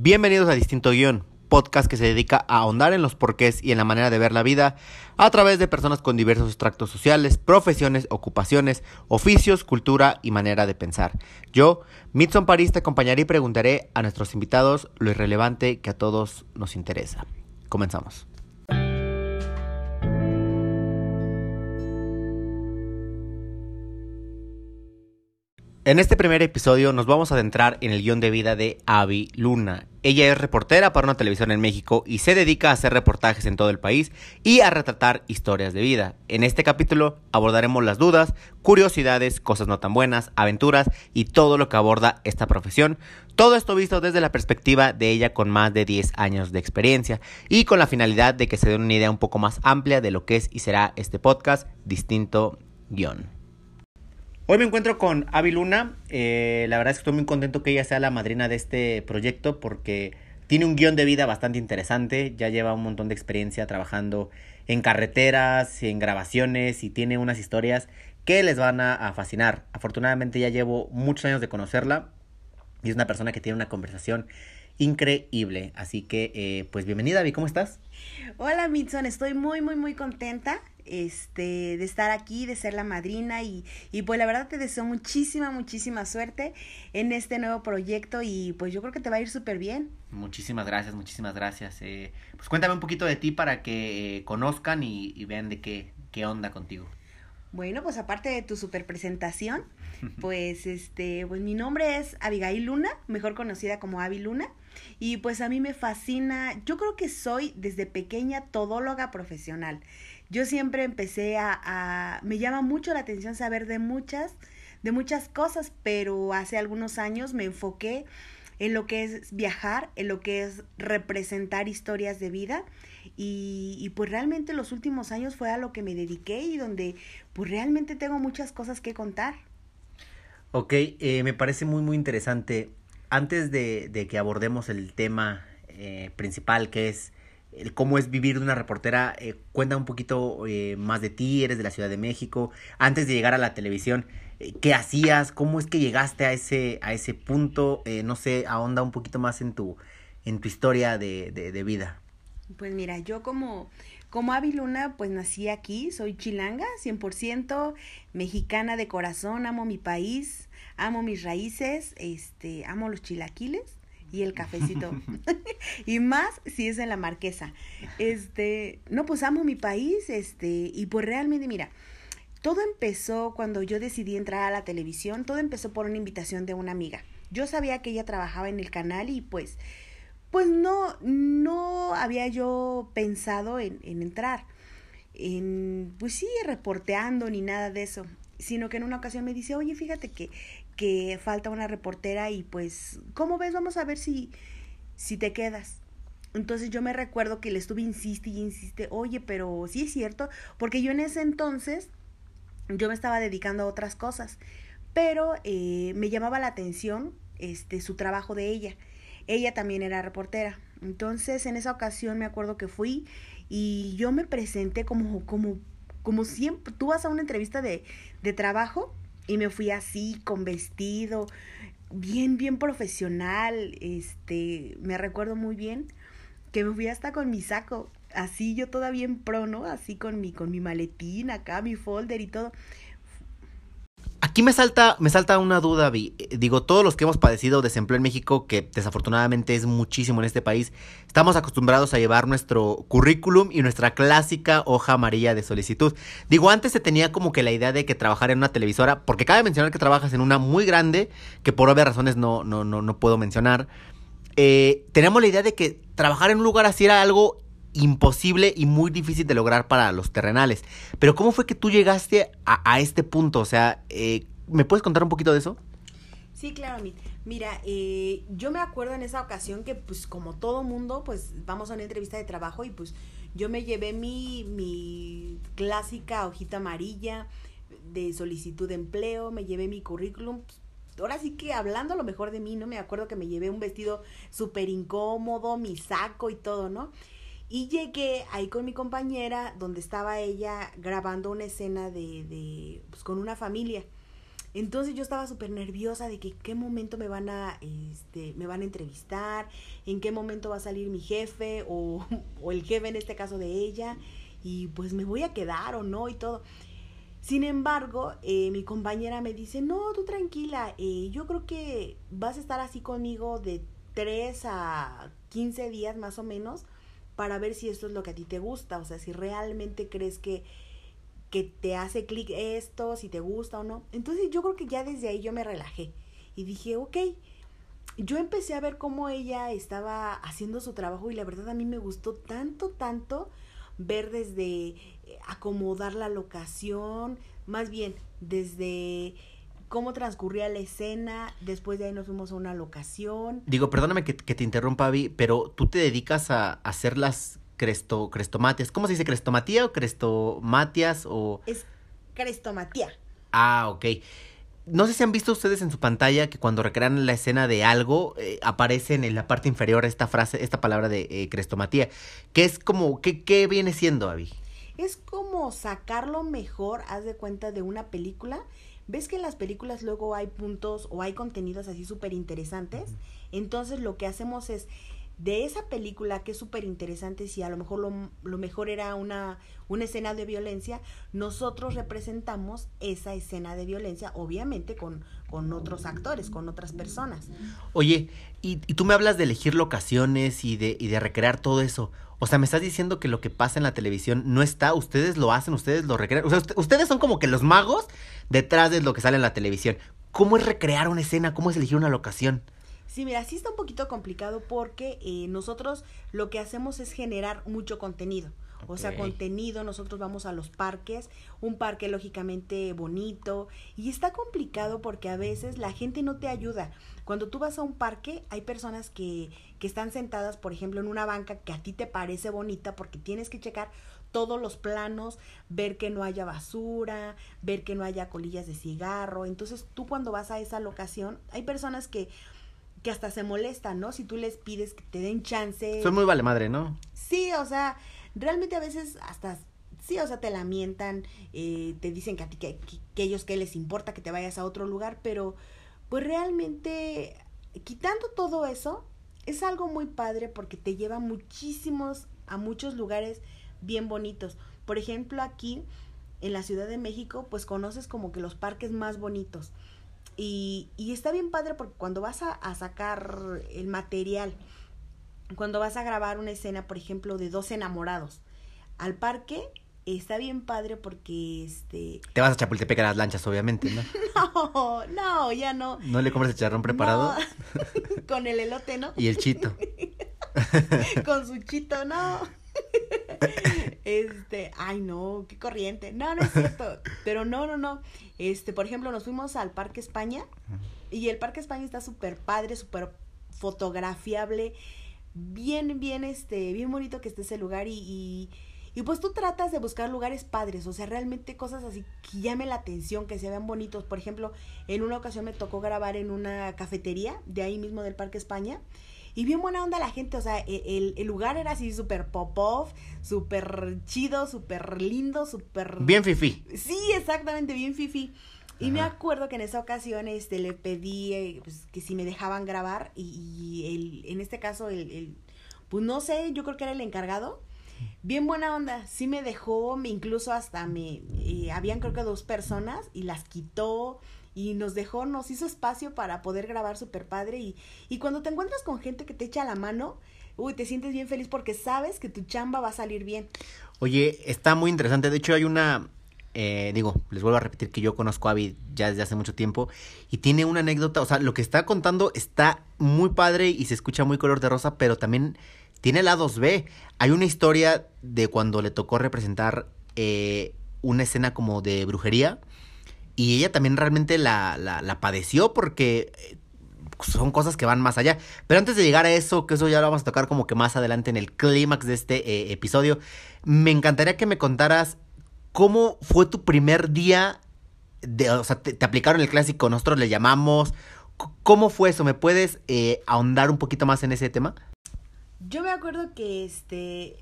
Bienvenidos a Distinto Guión, podcast que se dedica a ahondar en los porqués y en la manera de ver la vida a través de personas con diversos extractos sociales, profesiones, ocupaciones, oficios, cultura y manera de pensar. Yo, Mitson París, te acompañaré y preguntaré a nuestros invitados lo irrelevante que a todos nos interesa. Comenzamos. En este primer episodio nos vamos a adentrar en el guion de vida de Abby Luna. Ella es reportera para una televisión en México y se dedica a hacer reportajes en todo el país y a retratar historias de vida. En este capítulo abordaremos las dudas, curiosidades, cosas no tan buenas, aventuras y todo lo que aborda esta profesión. Todo esto visto desde la perspectiva de ella con más de 10 años de experiencia y con la finalidad de que se den una idea un poco más amplia de lo que es y será este podcast distinto guion. Hoy me encuentro con Avi Luna. Eh, la verdad es que estoy muy contento que ella sea la madrina de este proyecto porque tiene un guion de vida bastante interesante. Ya lleva un montón de experiencia trabajando en carreteras, en grabaciones y tiene unas historias que les van a, fascinar. Afortunadamente ya llevo muchos años de conocerla y es una persona que tiene una conversación increíble. Así que, eh, pues bienvenida, Avi, ¿cómo estás? Hola, Mitson, estoy muy, muy, muy contenta este, de estar aquí, de ser la madrina y, y pues la verdad te deseo muchísima, muchísima suerte en este nuevo proyecto y pues yo creo que te va a ir súper bien. Muchísimas gracias, muchísimas gracias. Eh, pues cuéntame un poquito de ti para que eh, conozcan y, y, vean de qué, qué onda contigo. Bueno, pues aparte de tu super presentación, pues este, pues mi nombre es Abigail Luna, mejor conocida como Avi Luna. Y pues a mí me fascina, yo creo que soy desde pequeña todóloga profesional yo siempre empecé a, me llama mucho la atención saber de muchas, de muchas cosas, pero hace algunos años me enfoqué en lo que es viajar, en lo que es representar historias de vida y, y, pues realmente los últimos años fue a lo que me dediqué y donde pues realmente tengo muchas cosas que contar. Ok, eh, me parece muy muy interesante. Antes de, que abordemos el tema eh, principal que es el cómo es vivir de una reportera. Eh, cuenta un poquito eh, más de ti, eres de la Ciudad de México. Antes de llegar a la televisión, eh, ¿qué hacías? ¿Cómo es que llegaste a ese, a ese punto? no sé, ahonda un poquito más en tu, en tu historia de, de, de vida. Pues mira, yo como, como Avi Luna, pues nací aquí, soy chilanga, 100% mexicana de corazón, amo mi país, amo mis raíces, este, amo los chilaquiles y el cafecito. y más si es en la marquesa. Este, no, pues amo mi país, este, y pues realmente, mira, todo empezó cuando yo decidí entrar a la televisión, todo empezó por una invitación de una amiga. Yo sabía que ella trabajaba en el canal y pues, pues no, no había yo pensado en, en entrar, en, pues sí, reporteando ni nada de eso sino que en una ocasión me dice, oye, fíjate que que falta una reportera y pues, ¿cómo ves? Vamos a ver si, si te quedas. Entonces yo me recuerdo que le estuve insiste y insiste, oye, pero sí es cierto, porque yo en ese entonces yo me estaba dedicando a otras cosas, pero eh, me llamaba la atención este, su trabajo de ella. Ella también era reportera. Entonces en esa ocasión me acuerdo que fui y yo me presenté como, como, como siempre, tú vas a una entrevista de, de trabajo y me fui así, con vestido, bien, bien profesional. Este, me recuerdo muy bien que me fui hasta con mi saco, así yo todavía en pro, ¿no? Así con mi, con mi maletín acá, mi folder y todo. Aquí me salta, me salta una duda, Digo, todos los que hemos padecido desempleo en México, que desafortunadamente es muchísimo en este país, estamos acostumbrados a llevar nuestro currículum y nuestra clásica hoja amarilla de solicitud. Digo, antes se tenía como que la idea de que trabajar en una televisora, porque cabe mencionar que trabajas en una muy grande, que por obvias razones no, no, no, no puedo mencionar. Eh, teníamos la idea de que trabajar en un lugar así era algo imposible y muy difícil de lograr para los terrenales. Pero ¿cómo fue que tú llegaste a, este punto? O sea, eh, ¿me puedes contar un poquito de eso? Sí, claro, Mira, eh, yo me acuerdo en esa ocasión que, pues, como todo mundo, pues, vamos a una entrevista de trabajo y, pues, yo me llevé mi, mi clásica hojita amarilla de solicitud de empleo, me llevé mi currículum, pues, ahora sí que hablando lo mejor de mí, ¿no? Me acuerdo que me llevé un vestido súper incómodo, mi saco y todo, ¿no? Y llegué ahí con mi compañera, donde estaba ella grabando una escena de, de pues, con una familia. Entonces yo estaba súper nerviosa de que qué momento me van a, este, me van a entrevistar, en qué momento va a salir mi jefe o, o el jefe en este caso de ella y pues me voy a quedar o no y todo. Sin embargo, eh, mi compañera me dice, no, tú tranquila, eh, yo creo que vas a estar así conmigo de 3 a 15 días más o menos para ver si esto es lo que a ti te gusta, o sea, si realmente crees que, que te hace clic esto, si te gusta o no. Entonces yo creo que ya desde ahí yo me relajé y dije, ok, yo empecé a ver cómo ella estaba haciendo su trabajo y la verdad a mí me gustó tanto, tanto ver desde eh, acomodar la locación, más bien desde cómo transcurría la escena, después de ahí nos fuimos a una locación. Digo, perdóname que, te interrumpa, Avi, pero tú te dedicas a, hacer las cresto, crestomatias. ¿Cómo se dice? ¿Crestomatía o crestomatias o...? Es crestomatía. Ah, ok no sé si han visto ustedes en su pantalla que cuando recrean la escena de algo eh, aparece en la parte inferior esta frase, esta palabra de eh, crestomatía, que es como, ¿qué, ¿qué viene siendo, Avi? Es como sacarlo mejor, haz de cuenta, de una película. ¿Ves que en las películas luego hay puntos o hay contenidos así súper interesantes? Entonces lo que hacemos es de esa película que es súper interesante, si a lo mejor lo, lo, mejor era una, una escena de violencia, nosotros representamos esa escena de violencia, obviamente con, con otros actores, con otras personas. Oye, y, y, tú me hablas de elegir locaciones y de, y de recrear todo eso. O sea, me estás diciendo que lo que pasa en la televisión no está, ustedes lo hacen, ustedes lo recrean. O sea, ustedes son como que los magos detrás de lo que sale en la televisión. ¿Cómo es recrear una escena? ¿Cómo es elegir una locación? Sí, mira, sí está un poquito complicado porque eh, nosotros lo que hacemos es generar mucho contenido. O sea, contenido, nosotros vamos a los parques, un parque lógicamente bonito, y está complicado porque a veces la gente no te ayuda. Cuando tú vas a un parque, hay personas que, que están sentadas, por ejemplo, en una banca que a ti te parece bonita porque tienes que checar todos los planos, ver que no haya basura, ver que no haya colillas de cigarro. Entonces tú cuando vas a esa locación, hay personas que que hasta se molestan, ¿no? Si tú les pides que te den chance. Soy muy vale madre, ¿no? Sí, o sea, realmente a veces hasta sí, o sea, te lamentan, eh, te dicen que a ti, que, que, ellos que les importa que te vayas a otro lugar, pero pues realmente quitando todo eso, es algo muy padre porque te lleva muchísimos, a muchos lugares bien bonitos. Por ejemplo, aquí en la Ciudad de México, pues conoces como que los parques más bonitos. Y, y está bien padre porque cuando vas a, a, sacar el material, cuando vas a grabar una escena, por ejemplo, de dos enamorados al parque, está bien padre porque este... Te vas a Chapultepec a las lanchas, obviamente, ¿no? no, no, ya no. ¿No le compras el charrón preparado? Con el elote, ¿no? Y el chito. Con su chito, no. este, ay no, qué corriente. No, no es cierto. Pero no, no, no. Este, por ejemplo, nos fuimos al Parque España y el Parque España está súper padre, súper fotografiable, bien, bien, este, bien bonito que esté ese lugar y, y, y, pues tú tratas de buscar lugares padres, o sea, realmente cosas así que llamen la atención, que se vean bonitos. Por ejemplo, en una ocasión me tocó grabar en una cafetería de ahí mismo del Parque España y bien buena onda la gente, o sea, e, el, el lugar era así súper pop-off, súper chido, súper lindo, súper... Bien fifi. Sí, exactamente, bien fifi. Y me acuerdo que en esa ocasión este, le pedí eh, pues, que si me dejaban grabar y, el, en este caso el, el, pues no sé, yo creo que era el encargado. Bien buena onda, sí me dejó, incluso hasta me, eh, habían creo que dos personas y las quitó, y nos dejó, nos hizo espacio para poder grabar súper padre y, y cuando te encuentras con gente que te echa la mano, uy, te sientes bien feliz porque sabes que tu chamba va a salir bien. Oye, está muy interesante, de hecho hay una, eh, digo, les vuelvo a repetir que yo conozco a Avi ya desde hace mucho tiempo y tiene una anécdota, o sea, lo que está contando está muy padre y se escucha muy color de rosa, pero también tiene lados B. Hay una historia de cuando le tocó representar eh, una escena como de brujería y ella también realmente la, la, la padeció porque eh, son cosas que van más allá. Pero antes de llegar a eso, que eso ya lo vamos a tocar como que más adelante en el clímax de este eh, episodio, me encantaría que me contaras cómo fue tu primer día, de, o sea, te, aplicaron el clásico, nosotros le llamamos, ¿cómo fue eso? ¿Me puedes eh, ahondar un poquito más en ese tema? Yo me acuerdo que este,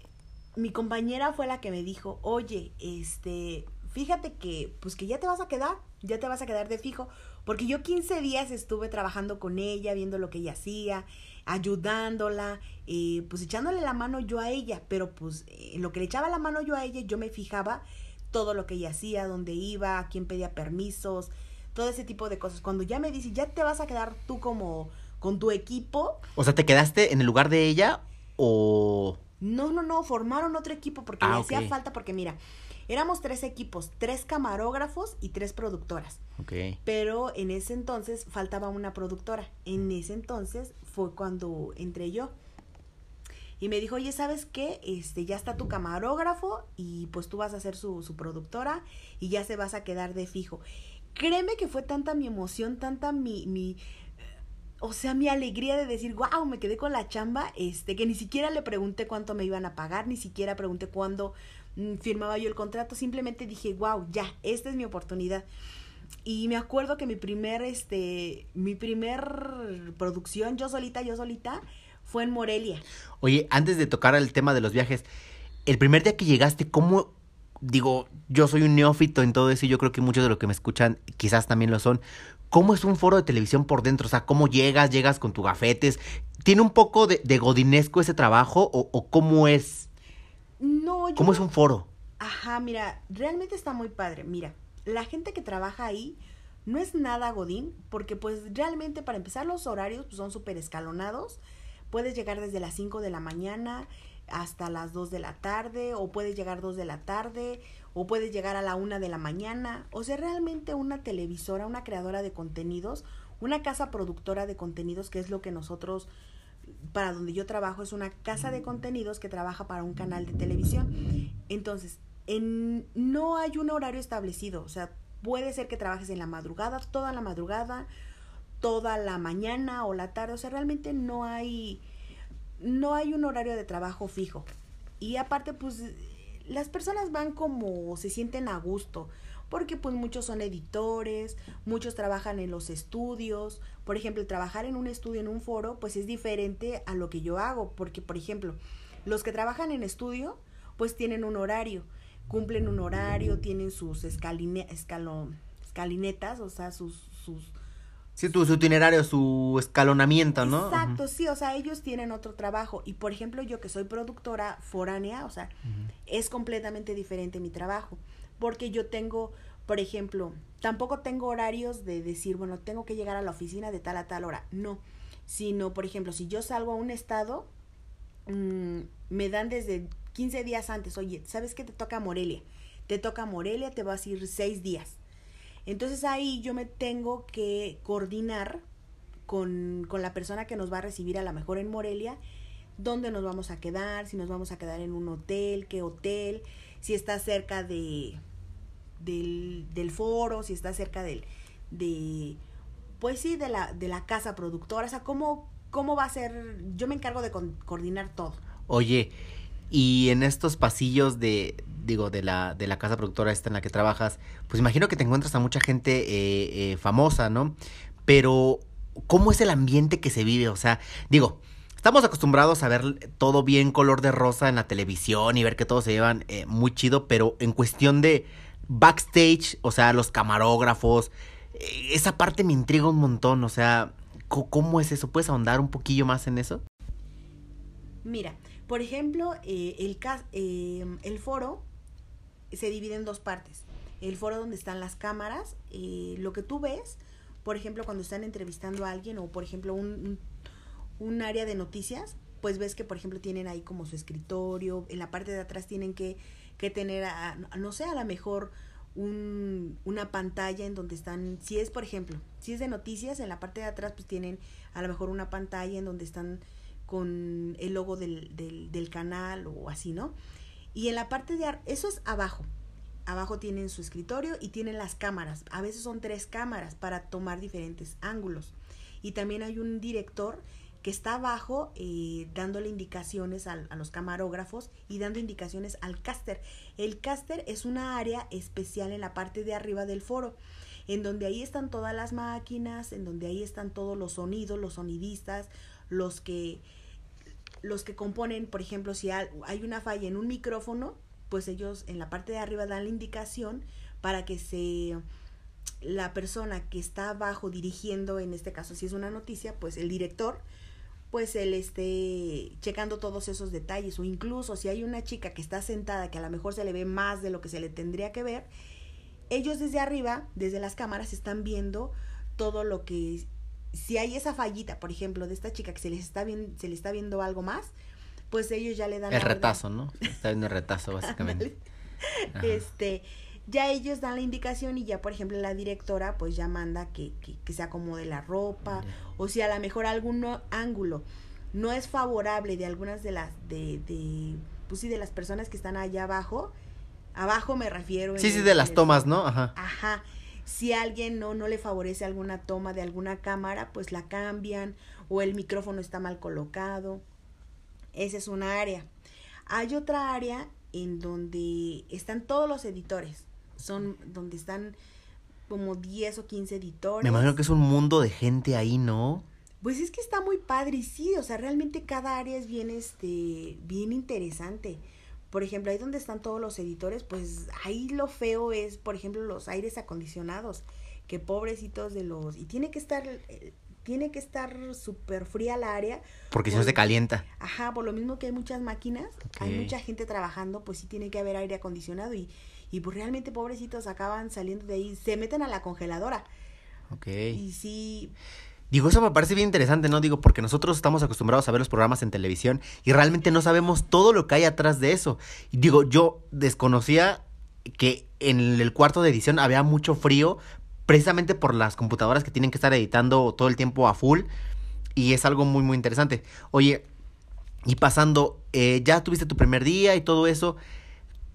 mi compañera fue la que me dijo, oye, este, fíjate que, pues que ya te vas a quedar, ya te vas a quedar de fijo, porque yo 15 días estuve trabajando con ella, viendo lo que ella hacía, ayudándola, eh, pues echándole la mano yo a ella, pero pues en lo que le echaba la mano yo a ella, yo me fijaba todo lo que ella hacía, dónde iba, a quién pedía permisos, todo ese tipo de cosas. Cuando ya me dice, ya te vas a quedar tú como con tu equipo. O sea, ¿te quedaste en el lugar de ella o...? No, no, no, formaron otro equipo porque Ah, ok. hacía falta, porque mira, éramos tres equipos, tres camarógrafos y tres productoras. Ok. Pero en ese entonces faltaba una productora. En ese entonces fue cuando entré yo. Y me dijo, oye, ¿sabes qué? Este, ya está tu camarógrafo y pues tú vas a ser su, su productora y ya se vas a quedar de fijo. Créeme que fue tanta mi emoción, tanta mi, mi, o sea, mi alegría de decir, wow, me quedé con la chamba, este, que ni siquiera le pregunté cuánto me iban a pagar, ni siquiera pregunté cuándo mm, firmaba yo el contrato, simplemente dije, wow, ya, esta es mi oportunidad. Y me acuerdo que mi primer, este, mi primer producción, yo solita, yo solita, fue en Morelia. Oye, antes de tocar el tema de los viajes, el primer día que llegaste, ¿cómo? Digo, yo soy un neófito en todo eso y yo creo que muchos de los que me escuchan quizás también lo son. ¿Cómo es un foro de televisión por dentro? O sea, ¿cómo llegas? ¿Llegas con tu gafetes? ¿Tiene un poco de, de godinesco ese trabajo o, o cómo es? No, yo ¿Cómo es un foro? Ajá, mira, realmente está muy padre. Mira, la gente que trabaja ahí no es nada godín, porque pues realmente para empezar los horarios pues, son súper escalonados. Puedes llegar desde las 5 de la mañana hasta las 2 de la tarde, o puedes llegar 2 de la tarde, o puedes llegar a la 1 de la mañana. O sea, realmente una televisora, una creadora de contenidos, una casa productora de contenidos, que es lo que nosotros para donde yo trabajo es una casa de contenidos que trabaja para un canal de televisión. Entonces, en, no hay un horario establecido, o sea, puede ser que trabajes en la madrugada, toda la madrugada, toda la mañana o la tarde, o sea, realmente no hay no hay un horario de trabajo fijo. Y aparte pues las personas van como se sienten a gusto, porque pues muchos son editores, muchos trabajan en los estudios, por ejemplo, trabajar en un estudio, en un foro, pues es diferente a lo que yo hago, porque por ejemplo, los que trabajan en estudio, pues tienen un horario, cumplen un horario, tienen sus escaline, escalo, escalinetas, o sea, sus, sus Sí, tu, su itinerario, su escalonamiento, ¿no? Exacto, sí, o sea, ellos tienen otro trabajo. Y por ejemplo, yo que soy productora foránea, o sea, es completamente diferente mi trabajo. Porque yo tengo, por ejemplo, tampoco tengo horarios de decir, bueno, tengo que llegar a la oficina de tal a tal hora. No. Sino, por ejemplo, si yo salgo a un estado, mm, me dan desde 15 días antes, oye, ¿sabes qué te toca Morelia? Te toca Morelia, te vas a ir seis días. Entonces ahí yo me tengo que coordinar con, con la persona que nos va a recibir a lo mejor en Morelia, dónde nos vamos a quedar, si nos vamos a quedar en un hotel, qué hotel, si está cerca de del, del foro, si está cerca del, de, pues sí, de la, de la casa productora, o sea, cómo, cómo va a ser, yo me encargo de coordinar todo. Oye, y en estos pasillos de, digo, de la, de la casa productora esta en la que trabajas, pues imagino que te encuentras a mucha gente eh, eh, famosa, ¿no? Pero, ¿cómo es el ambiente que se vive? O sea, digo, estamos acostumbrados a ver todo bien color de rosa en la televisión y ver que todos se llevan eh, muy chido, pero en cuestión de backstage, o sea, los camarógrafos, esa parte me intriga un montón, o sea, ¿cómo es eso? ¿Puedes ahondar un poquillo más en eso? Mira, por ejemplo, el, eh, el foro se divide en dos partes. El foro donde están las cámaras, eh, lo que tú ves, por ejemplo, cuando están entrevistando a alguien o, por ejemplo, un, un, área de noticias, pues ves que, por ejemplo, tienen ahí como su escritorio, en la parte de atrás tienen que, que tener, a- no sé, a lo mejor un, una pantalla en donde están, si es, por ejemplo, si es de noticias, en la parte de atrás pues tienen a lo mejor una pantalla en donde están con el logo del, del, del canal o así, ¿no? Y en la parte de eso es abajo. Abajo tienen su escritorio y tienen las cámaras. A veces son tres cámaras para tomar diferentes ángulos. Y también hay un director que está abajo eh, dándole indicaciones a los camarógrafos y dando indicaciones al caster. El caster es una área especial en la parte de arriba del foro, en donde ahí están todas las máquinas, en donde ahí están todos los sonidos, los sonidistas, los que los que componen, por ejemplo, si hay una falla en un micrófono, pues ellos en la parte de arriba dan la indicación para que se la persona que está abajo dirigiendo, en este caso si es una noticia, pues el director, pues él esté checando todos esos detalles. O incluso si hay una chica que está sentada que a lo mejor se le ve más de lo que se le tendría que ver, ellos desde arriba, desde las cámaras, están viendo todo lo que si hay esa fallita, por ejemplo, de esta chica que se les está viendo, se le está viendo algo más, pues ellos ya le dan el retazo, ¿no? Está viendo el retazo básicamente. este, ya ellos dan la indicación y ya, por ejemplo, la directora pues ya manda que, que, que se acomode la ropa o si a lo mejor algún ángulo no es favorable de algunas de las, de, de, pues sí, de las personas que están allá abajo, abajo me refiero. Sí, sí, de las tomas, ¿no? Ajá. Ajá. Si alguien no, no le favorece alguna toma de alguna cámara, pues la cambian o el micrófono está mal colocado. Esa es una área. Hay otra área en donde están todos los editores son donde están como 10 o 15 editores. Me imagino que es un mundo de gente ahí, ¿no? Pues es que está muy padre y sí, o sea, realmente cada área es bien, este, bien interesante. Por ejemplo, ahí donde están todos los editores, pues ahí lo feo es, por ejemplo, los aires acondicionados, que pobrecitos de los... Y tiene que estar, eh, tiene que estar súper fría la área. Porque si no se calienta. Ajá, por lo mismo que hay muchas máquinas, hay mucha gente trabajando, pues sí tiene que haber aire acondicionado y y pues realmente pobrecitos acaban saliendo de ahí, se meten a la congeladora. Ok. Y sí... Digo, eso me parece bien interesante, ¿no? Digo, porque nosotros estamos acostumbrados a ver los programas en televisión y realmente no sabemos todo lo que hay atrás de eso. Digo, yo desconocía que en el cuarto de edición había mucho frío, precisamente por las computadoras que tienen que estar editando todo el tiempo a full. Y es algo muy, muy interesante. Oye, y pasando, eh, ya tuviste tu primer día y todo eso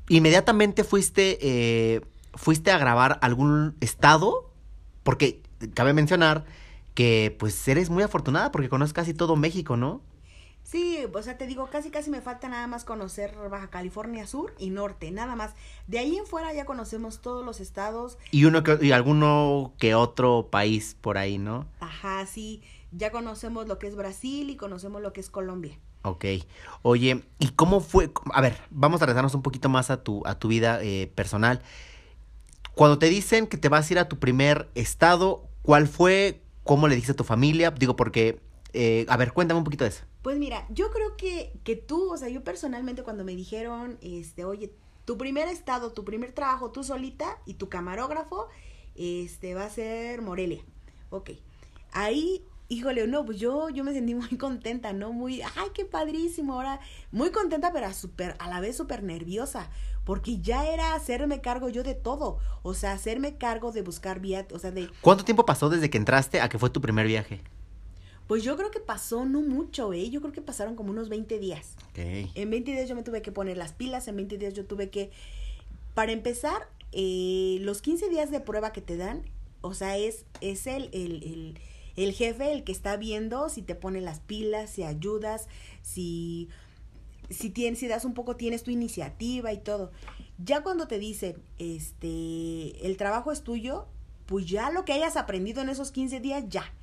inmediatamente fuiste, eh, fuiste a grabar algún estado, porque cabe mencionar que pues eres muy afortunada porque conoces casi todo México, ¿no? Sí, o sea, te digo, casi casi me falta nada más conocer Baja California Sur y Norte, nada más. De ahí en fuera ya conocemos todos los estados. Y uno que, y alguno que otro país por ahí, ¿no? Ajá, sí. Ya conocemos lo que es Brasil y conocemos lo que es Colombia. Ok. Oye, ¿y cómo fue? A ver, vamos a regresarnos un poquito más a tu, a tu vida eh, personal. Cuando te dicen que te vas a ir a tu primer estado, ¿cuál fue? ¿Cómo le dijiste a tu familia? Digo, porque, eh, a ver, cuéntame un poquito de eso. Pues mira, yo creo que, que tú, o sea, yo personalmente cuando me dijeron, este, oye, tu primer estado, tu primer trabajo, tú solita y tu camarógrafo, este, va a ser Morelia. Ok. Ahí híjole, no, pues yo, yo me sentí muy contenta, ¿no? Muy, ay, qué padrísimo, ahora, muy contenta, pero a, super, a la vez súper nerviosa, porque ya era hacerme cargo yo de todo, o sea, hacerme cargo de buscar vía, o sea, de... ¿Cuánto tiempo pasó desde que entraste a que fue tu primer viaje? Pues yo creo que pasó no mucho, ¿eh? Yo creo que pasaron como unos 20 días. Okay. En 20 días yo me tuve que poner las pilas, en 20 días yo tuve que... Para empezar, eh, los 15 días de prueba que te dan, o sea, es, es el, el, el el jefe el que está viendo si te pone las pilas, si ayudas, si, si, tienes, si das un poco, tienes tu iniciativa y todo. Ya cuando te dice, este, el trabajo es tuyo, pues ya lo que hayas aprendido en esos 15 días, ya.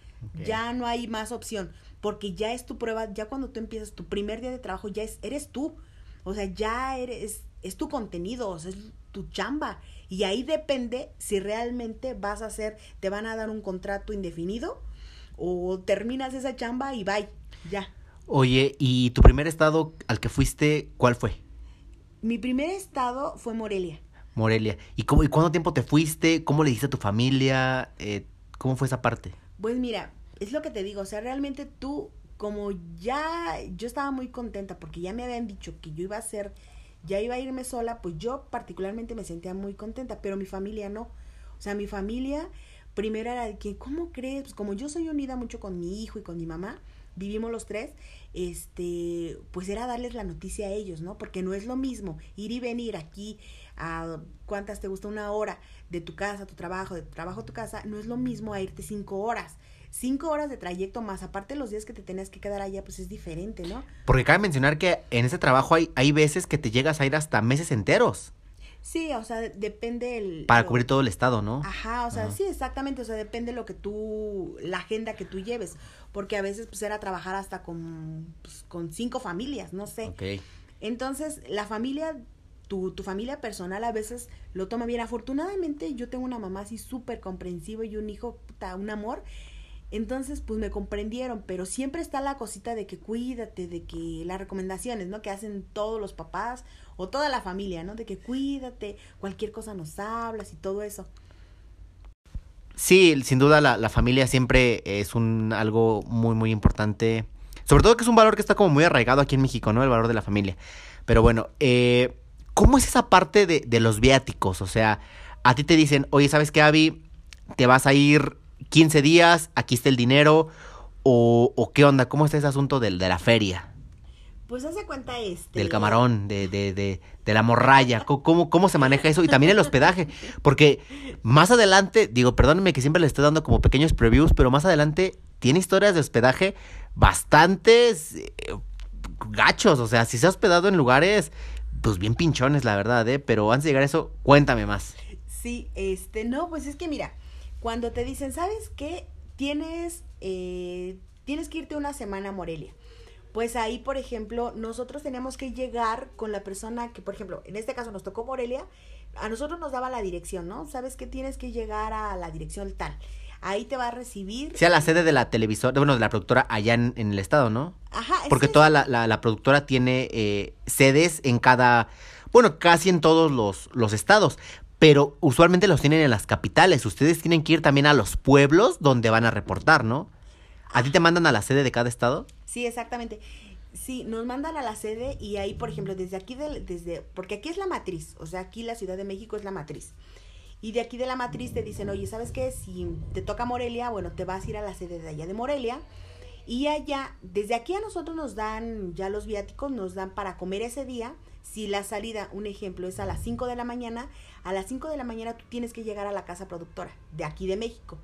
Ya no hay más opción, porque ya es tu prueba, ya cuando tú empiezas tu primer día de trabajo, ya es, eres tú. O sea, ya eres, es tu contenido, o sea, es tu chamba. Y ahí depende si realmente vas a hacer, te van a dar un contrato indefinido o terminas esa chamba y bye, ya. Oye, ¿y tu primer estado al que fuiste, cuál fue? Mi primer estado fue Morelia. Morelia. ¿Y, cómo, y cuánto tiempo te fuiste? ¿Cómo le dijiste a tu familia? Eh, ¿Cómo fue esa parte? Pues mira, es lo que te digo, o sea, realmente tú, como ya, yo estaba muy contenta porque ya me habían dicho que yo iba a ser, ya iba a irme sola, pues yo particularmente me sentía muy contenta, pero mi familia no. O sea, mi familia primero era de que, ¿cómo crees? Pues como yo soy unida mucho con mi hijo y con mi mamá, vivimos los tres, este, pues era darles la noticia a ellos, ¿no? Porque no es lo mismo ir y venir aquí a cuántas te gusta una hora de tu casa, tu trabajo, de tu trabajo a tu casa, no es lo mismo a irte cinco horas. Cinco horas de trayecto más, aparte los días que te tenías que quedar allá, pues es diferente, ¿no? Porque cabe mencionar que en ese trabajo hay, hay veces que te llegas a ir hasta meses enteros. Sí, o sea, depende el... Para cubrir todo el estado, ¿no? Ajá, o sea, sí, exactamente, o sea, depende lo que tú, la agenda que tú lleves, porque a veces pues era trabajar hasta con, pues, con cinco familias, no sé. Ok. Entonces, la familia tu, tu familia personal a veces lo toma bien. Afortunadamente yo tengo una mamá así súper comprensiva y un hijo, puta, un amor. Entonces, pues me comprendieron, pero siempre está la cosita de que cuídate, de que las recomendaciones, ¿no? Que hacen todos los papás o toda la familia, ¿no? De que cuídate, cualquier cosa nos hablas y todo eso. Sí, sin duda la, la familia siempre es un algo muy, muy importante. Sobre todo que es un valor que está como muy arraigado aquí en México, ¿no? El valor de la familia. Pero bueno, eh, ¿cómo es esa parte de, de los viáticos? O sea, a ti te dicen, oye, ¿sabes qué, Avi? Te vas a ir 15 días, aquí está el dinero, o, o qué onda, ¿cómo está ese asunto del, de la feria? Pues hace cuenta este. Del camarón, de, de, de, de la morralla, ¿Cómo, ¿Cómo, cómo se maneja eso? Y también el hospedaje, porque más adelante, digo, perdónenme que siempre les estoy dando como pequeños previews, pero más adelante tiene historias de hospedaje bastantes eh, gachos, o sea, si se ha hospedado en lugares, pues bien pinchones, la verdad, ¿eh? Pero antes de llegar a eso, cuéntame más. Sí, este, no, pues es que mira, cuando te dicen, ¿sabes qué? Tienes, eh, tienes que irte una semana a Morelia. Pues ahí, por ejemplo, nosotros teníamos que llegar con la persona que, por ejemplo, en este caso nos tocó Morelia, a nosotros nos daba la dirección, ¿no? ¿Sabes que tienes que llegar a la dirección tal? Ahí te va a recibir. Sí, a la sede de la televisora, bueno, de la productora allá en, en el estado, ¿no? Ajá. Porque que- toda la, la, la productora tiene eh, sedes en cada, bueno, casi en todos los, los estados, pero usualmente los tienen en las capitales. Ustedes tienen que ir también a los pueblos donde van a reportar, ¿no? ¿A ti te mandan a la sede de cada estado? Sí, exactamente. Sí, nos mandan a la sede y ahí, por ejemplo, desde aquí, desde, porque aquí es la matriz, o sea, aquí la Ciudad de México es la matriz. Y de aquí de la matriz te dicen, oye, ¿sabes qué? Si te toca Morelia, bueno, te vas a ir a la sede de allá de Morelia. Y allá, desde aquí a nosotros nos dan, ya los viáticos nos dan para comer ese día. Si la salida, un ejemplo, es a las 5 de la mañana, a las 5 de la mañana tú tienes que llegar a la casa productora de aquí de México.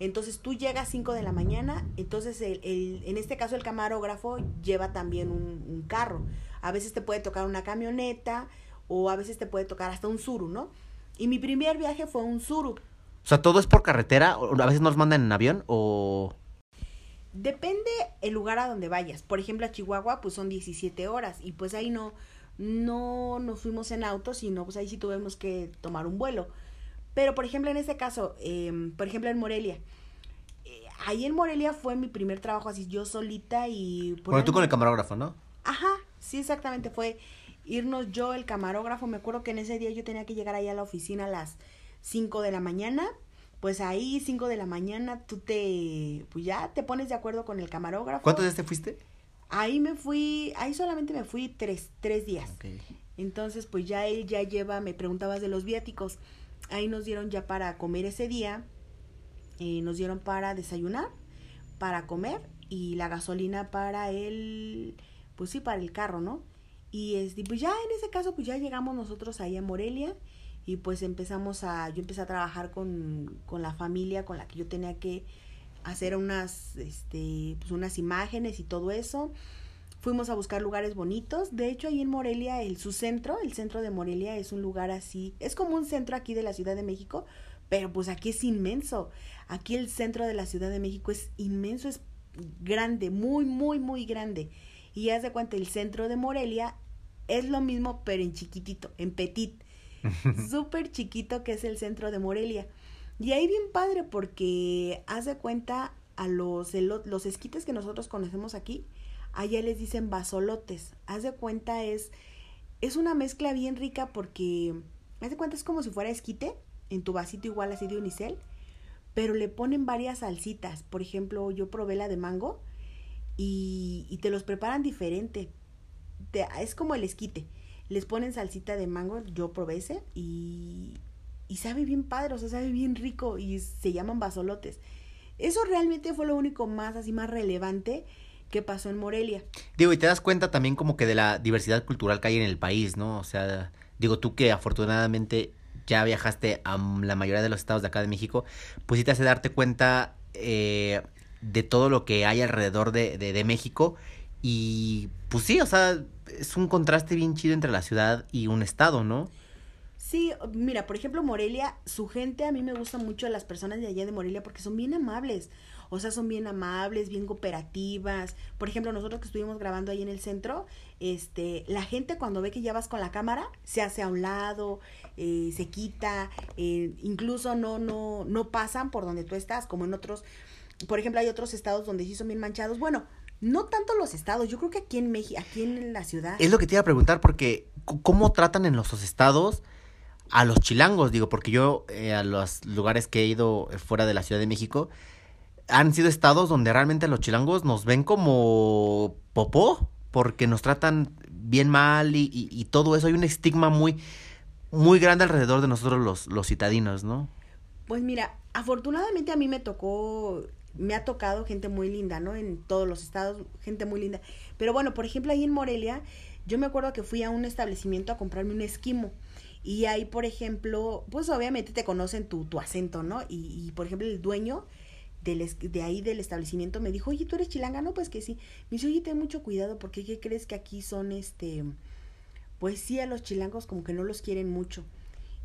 Entonces tú llegas 5 de la mañana, entonces el, el- en este caso el camarógrafo lleva también un, un carro. A veces te puede tocar una camioneta o a veces te puede tocar hasta un suru, ¿no? Y mi primer viaje fue un suru. O sea, todo es por carretera, o a veces nos mandan en avión o... Depende el lugar a donde vayas. Por ejemplo, a Chihuahua, pues son 17 horas y pues ahí no, no nos fuimos en auto, sino pues ahí sí tuvimos que tomar un vuelo. Pero, por ejemplo, en este caso, em, por ejemplo, en Morelia. eh, ahí en Morelia fue mi primer trabajo así, yo solita y... Bueno, tú con el camarógrafo, ¿no? Ajá, sí, exactamente. Fue irnos yo, el camarógrafo. Me acuerdo que en ese día yo tenía que llegar ahí a la oficina a las 5 de la mañana. Pues ahí, 5 de la mañana, tú te. Pues ya te pones de acuerdo con el camarógrafo. ¿Cuántos días te fuiste? Ahí me fui. Ahí solamente me fui tres, tres días. Entonces, pues ya él ya lleva. Me preguntabas de los viáticos. Ahí nos dieron ya para comer ese día. eh, nos dieron para desayunar, para comer y la gasolina para el, pues sí, para el carro, ¿no? Y este, pues ya en ese caso, pues ya llegamos nosotros ahí a Morelia y pues empezamos a, yo empecé a trabajar con, con la familia con la que yo tenía que hacer unas, este, pues unas imágenes y todo eso. Fuimos a buscar lugares bonitos. De hecho, ahí en Morelia, el su centro, el centro de Morelia es un lugar así, es como un centro aquí de la Ciudad de México, pero pues aquí es inmenso. Aquí el centro de la Ciudad de México es inmenso, es grande, muy, muy, muy grande. Y haz de cuenta, el centro de Morelia es lo mismo, pero en chiquitito, en petit. Súper chiquito que es el centro de Morelia. Y ahí bien padre porque haz de cuenta a los, los esquites que nosotros conocemos aquí, allá les dicen basolotes. Haz de cuenta es, es una mezcla bien rica porque, haz de cuenta es como si fuera esquite, en tu vasito igual así de unicel, pero le ponen varias salsitas. Por ejemplo, yo probé la de mango y, te los preparan diferente. Te- es como el esquite. Les ponen salsita de mango, yo probé ese y, y sabe bien padre, o sea, sabe bien rico y se llaman basolotes. Eso realmente fue lo único más así más relevante que pasó en Morelia. Digo, y te das cuenta también como que de la diversidad cultural que hay en el país, ¿no? O sea, digo, tú que afortunadamente ya viajaste a la mayoría de los estados de acá de México, pues sí te hace darte cuenta eh, de todo lo que hay alrededor de, de, de México. Y pues sí, o sea, es un contraste bien chido entre la ciudad y un estado, ¿no? Sí, mira, por ejemplo, Morelia, su gente, a mí me gusta mucho las personas de allá de Morelia porque son bien amables. O sea, son bien amables, bien cooperativas. Por ejemplo, nosotros que estuvimos grabando ahí en el centro, este, la gente cuando ve que ya vas con la cámara, se hace a un lado, eh, se quita, eh, incluso no, no, no pasan por donde tú estás, como en otros, por ejemplo, hay otros estados donde sí son bien manchados. Bueno, no tanto los estados, yo creo que aquí en México, aquí en la ciudad. Es lo que te iba a preguntar, porque ¿cómo tratan en los estados a los chilangos? Digo, porque yo eh, a los lugares que he ido fuera de la Ciudad de México, han sido estados donde realmente los chilangos nos ven como popó, porque nos tratan bien mal y, y, todo eso. Hay un estigma muy, muy grande alrededor de nosotros los, los citadinos, ¿no? Pues mira, afortunadamente a mí me tocó, me ha tocado gente muy linda, ¿no? En todos los estados, gente muy linda. Pero bueno, por ejemplo, ahí en Morelia, yo me acuerdo que fui a un establecimiento a comprarme un esquimo. Y ahí, por ejemplo, pues obviamente te conocen tu, tu acento, ¿no? Y, y por ejemplo, el dueño de ahí del establecimiento me dijo, oye, ¿tú eres chilanga? No, pues que sí. Me dice, oye, ten mucho cuidado porque ¿qué crees que aquí son, este, pues sí, a los chilangos como que no los quieren mucho.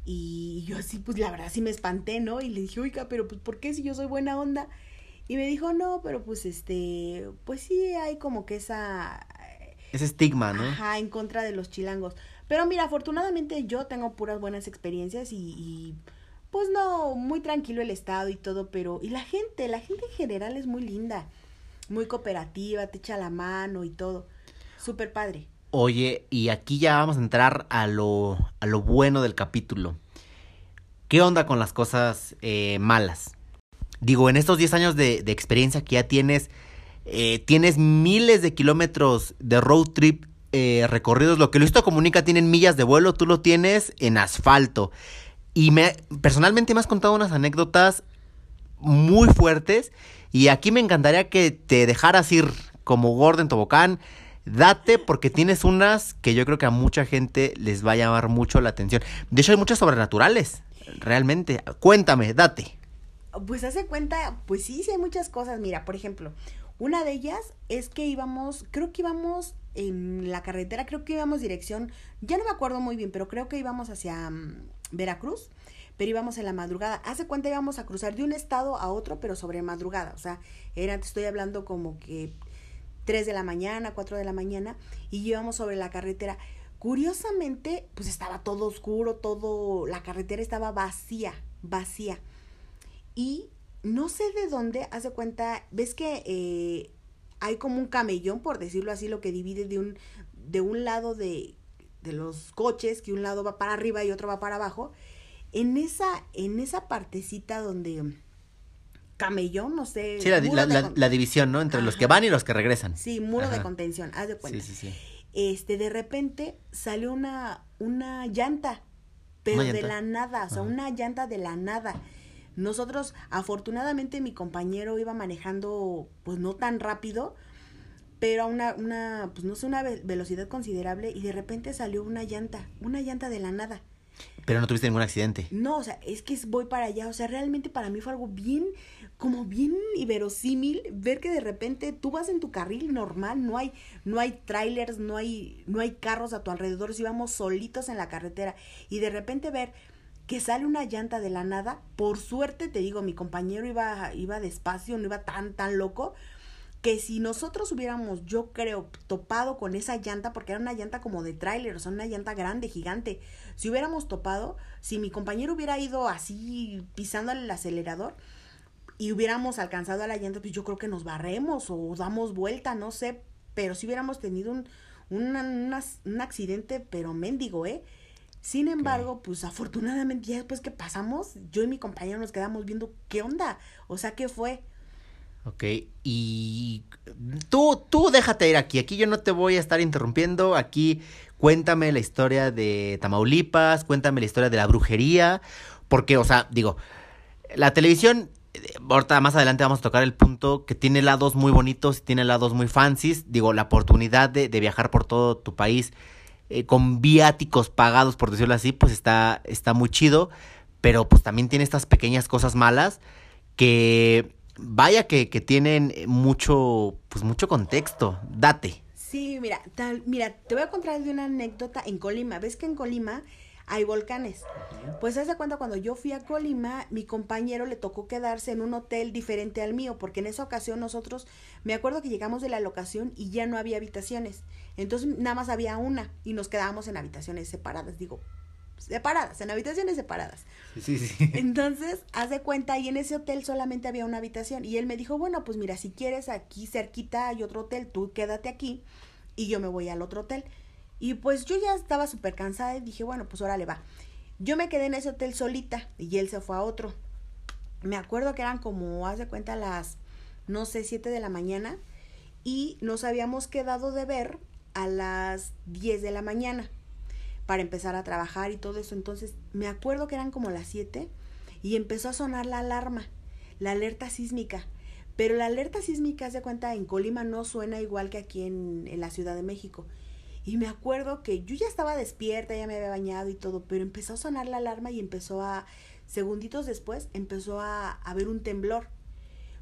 Y yo así, pues la verdad sí me espanté, ¿no? Y le dije, oiga, pero pues ¿por qué si yo soy buena onda? Y me dijo, no, pero pues este, pues sí hay como que esa... Ese estigma, ¿no? Ajá, en contra de los chilangos. Pero mira, afortunadamente yo tengo puras buenas experiencias y, y pues no, muy tranquilo el estado y todo, pero y la gente, la gente en general es muy linda, muy cooperativa, te echa la mano y todo. Súper padre. Oye, y aquí ya vamos a entrar a lo, a lo bueno del capítulo. ¿Qué onda con las cosas eh, malas? Digo, en estos 10 años de, de, experiencia que ya tienes, eh, tienes miles de kilómetros de road trip eh, recorridos. Lo que Luisito Comunica tienen millas de vuelo, tú lo tienes en asfalto. Y me, personalmente me has contado unas anécdotas muy fuertes. Y aquí me encantaría que te dejaras ir como Gordon Tobocán. Date porque tienes unas que yo creo que a mucha gente les va a llamar mucho la atención. De hecho hay muchas sobrenaturales, realmente. Cuéntame, date. Pues hace cuenta, pues sí, sí hay muchas cosas. Mira, por ejemplo, una de ellas es que íbamos, creo que íbamos en la carretera, creo que íbamos dirección, ya no me acuerdo muy bien, pero creo que íbamos hacia mm, Veracruz, pero íbamos en la madrugada. Hace cuenta íbamos a cruzar de un estado a otro, pero sobre madrugada. O sea, era, te estoy hablando como que 3 de la mañana, 4 de la mañana, y íbamos sobre la carretera. Curiosamente, pues estaba todo oscuro, todo, la carretera estaba vacía, vacía. Y no sé de dónde, hace cuenta, ves que eh, hay como un camellón, por decirlo así, lo que divide de un, de un lado de, de los coches, que un lado va para arriba y otro va para abajo, en esa, en esa partecita donde camellón, no sé. Sí, la, la, división, ¿no? Entre los que van y los que regresan. Sí, muro de contención, haz de cuenta. Sí, sí, sí. Este, de repente salió una, una llanta, pero de la nada, o sea, una llanta de la nada. Nosotros, afortunadamente, mi compañero iba manejando, pues no tan rápido, pero a una, una, pues no sé, una velocidad considerable y de repente salió una llanta, una llanta de la nada. Pero no tuviste ningún accidente. No, o sea, es que voy para allá, o sea, realmente para mí fue algo bien, como bien inverosímil ver que de repente tú vas en tu carril normal, no hay, no hay trailers, no hay, no hay carros a tu alrededor, si vamos solitos en la carretera y de repente ver que sale una llanta de la nada, por suerte te digo, mi compañero iba, iba despacio, no iba tan, tan loco, que si nosotros hubiéramos, yo creo, topado con esa llanta, porque era una llanta como de tráiler, o sea, una llanta grande, gigante, si hubiéramos topado, si mi compañero hubiera ido así pisando el acelerador y hubiéramos alcanzado a la llanta, pues yo creo que nos barremos o damos vuelta, no sé, pero si hubiéramos tenido un, un accidente, pero mendigo, ¿eh? Sin embargo, pues afortunadamente ya después que pasamos, yo y mi compañero nos quedamos viendo qué onda, o sea, qué fue. Ok, y tú, tú déjate ir aquí, aquí yo no te voy a estar interrumpiendo, aquí cuéntame la historia de Tamaulipas, cuéntame la historia de la brujería, porque, o sea, digo, la televisión, ahorita más adelante vamos a tocar el punto que tiene lados muy bonitos y tiene lados muy fancies, digo, la oportunidad de, de viajar por todo tu país eh, con viáticos pagados, por decirlo así, pues está, está muy chido, pero pues también tiene estas pequeñas cosas malas que vaya que, que tienen mucho, pues mucho contexto. Date. Sí, mira, tal, mira, te voy a contar de una anécdota en Colima. ¿Ves que en Colima hay volcanes. Pues hace cuenta cuando yo fui a Colima, mi compañero le tocó quedarse en un hotel diferente al mío, porque en esa ocasión nosotros, me acuerdo que llegamos de la locación y ya no había habitaciones. Entonces nada más había una y nos quedábamos en habitaciones separadas, digo, separadas, en habitaciones separadas. Sí, sí. Entonces, haz de cuenta, y en ese hotel solamente había una habitación. Y él me dijo, bueno, pues mira, si quieres aquí cerquita hay otro hotel, tú quédate aquí y yo me voy al otro hotel. Y pues yo ya estaba súper cansada y dije, bueno, pues órale va. Yo me quedé en ese hotel solita y él se fue a otro. Me acuerdo que eran como, haz de cuenta, las, no sé, 7 de la mañana y nos habíamos quedado de ver a las 10 de la mañana para empezar a trabajar y todo eso. Entonces, me acuerdo que eran como las 7 y empezó a sonar la alarma, la alerta sísmica. Pero la alerta sísmica, se cuenta, en Colima no suena igual que aquí en, en, la Ciudad de México. Y me acuerdo que yo ya estaba despierta, ya me había bañado y todo, pero empezó a sonar la alarma y empezó a, segunditos después, empezó a, haber un temblor.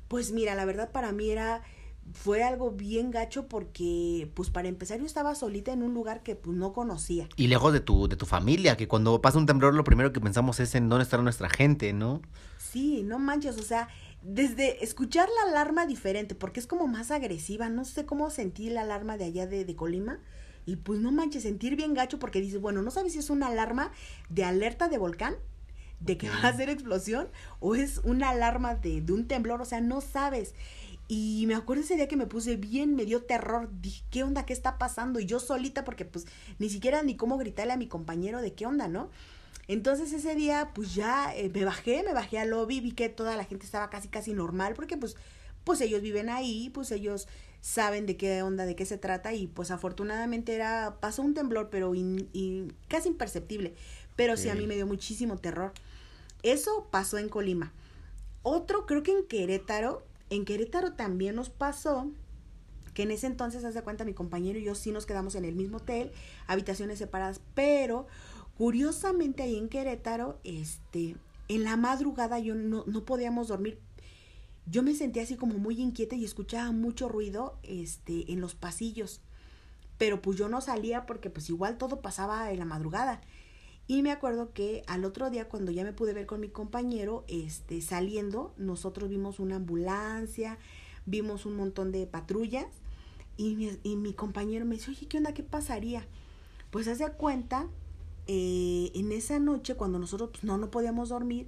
Pues mira, la verdad para mí era fue algo bien gacho porque, pues para empezar, yo estaba solita en un lugar que pues no conocía. Y lejos de tu, de tu familia, que cuando pasa un temblor lo primero que pensamos es en dónde está nuestra gente, ¿no? Sí, no manches, o sea, desde escuchar la alarma diferente, porque es como más agresiva, no sé cómo sentí la alarma de allá de, de Colima. Y pues no manches, sentir bien gacho porque dices, bueno, no sabes si es una alarma de alerta de volcán, de que va a hacer explosión, o es una alarma de, de un temblor, o sea, no sabes. Y me acuerdo ese día que me puse bien, me dio terror. Dije, ¿qué onda? ¿Qué está pasando? Y yo solita, porque pues ni siquiera ni cómo gritarle a mi compañero de qué onda, ¿no? Entonces ese día, pues ya eh, me bajé, me bajé al lobby, vi que toda la gente estaba casi, casi normal, porque pues, pues ellos viven ahí, pues ellos saben de qué onda, de qué se trata, y pues afortunadamente era, pasó un temblor, pero in, casi imperceptible. Pero sí, a mí me dio muchísimo terror. Eso pasó en Colima. Otro, creo que en Querétaro, en Querétaro también nos pasó que en ese entonces, hace cuenta, mi compañero y yo sí nos quedamos en el mismo hotel, habitaciones separadas, pero curiosamente ahí en Querétaro, este, en la madrugada yo no, no podíamos dormir. Yo me sentía así como muy inquieta y escuchaba mucho ruido este, en los pasillos. Pero pues yo no salía porque pues igual todo pasaba en la madrugada. Y me acuerdo que al otro día, cuando ya me pude ver con mi compañero, este, saliendo, nosotros vimos una ambulancia, vimos un montón de patrullas, y mi, y mi compañero me dice, oye, ¿qué onda? ¿Qué pasaría? Pues hace cuenta, eh, en esa noche, cuando nosotros pues, no, no podíamos dormir,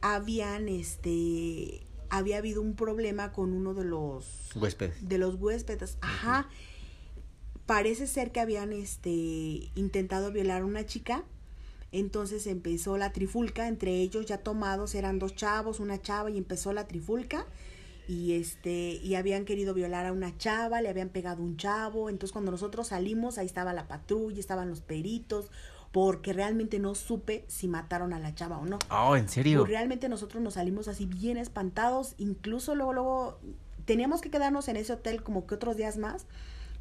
habían, este, había habido un problema con uno de los huéspedes. De los huéspedes, ajá. Parece ser que habían, este, intentado violar a una chica entonces empezó la trifulca, entre ellos ya tomados eran dos chavos, una chava y empezó la trifulca y este y habían querido violar a una chava, le habían pegado un chavo, entonces cuando nosotros salimos ahí estaba la patrulla, estaban los peritos, porque realmente no supe si mataron a la chava o no. Oh, ¿en serio? Pues realmente nosotros nos salimos así bien espantados, incluso luego luego teníamos que quedarnos en ese hotel como que otros días más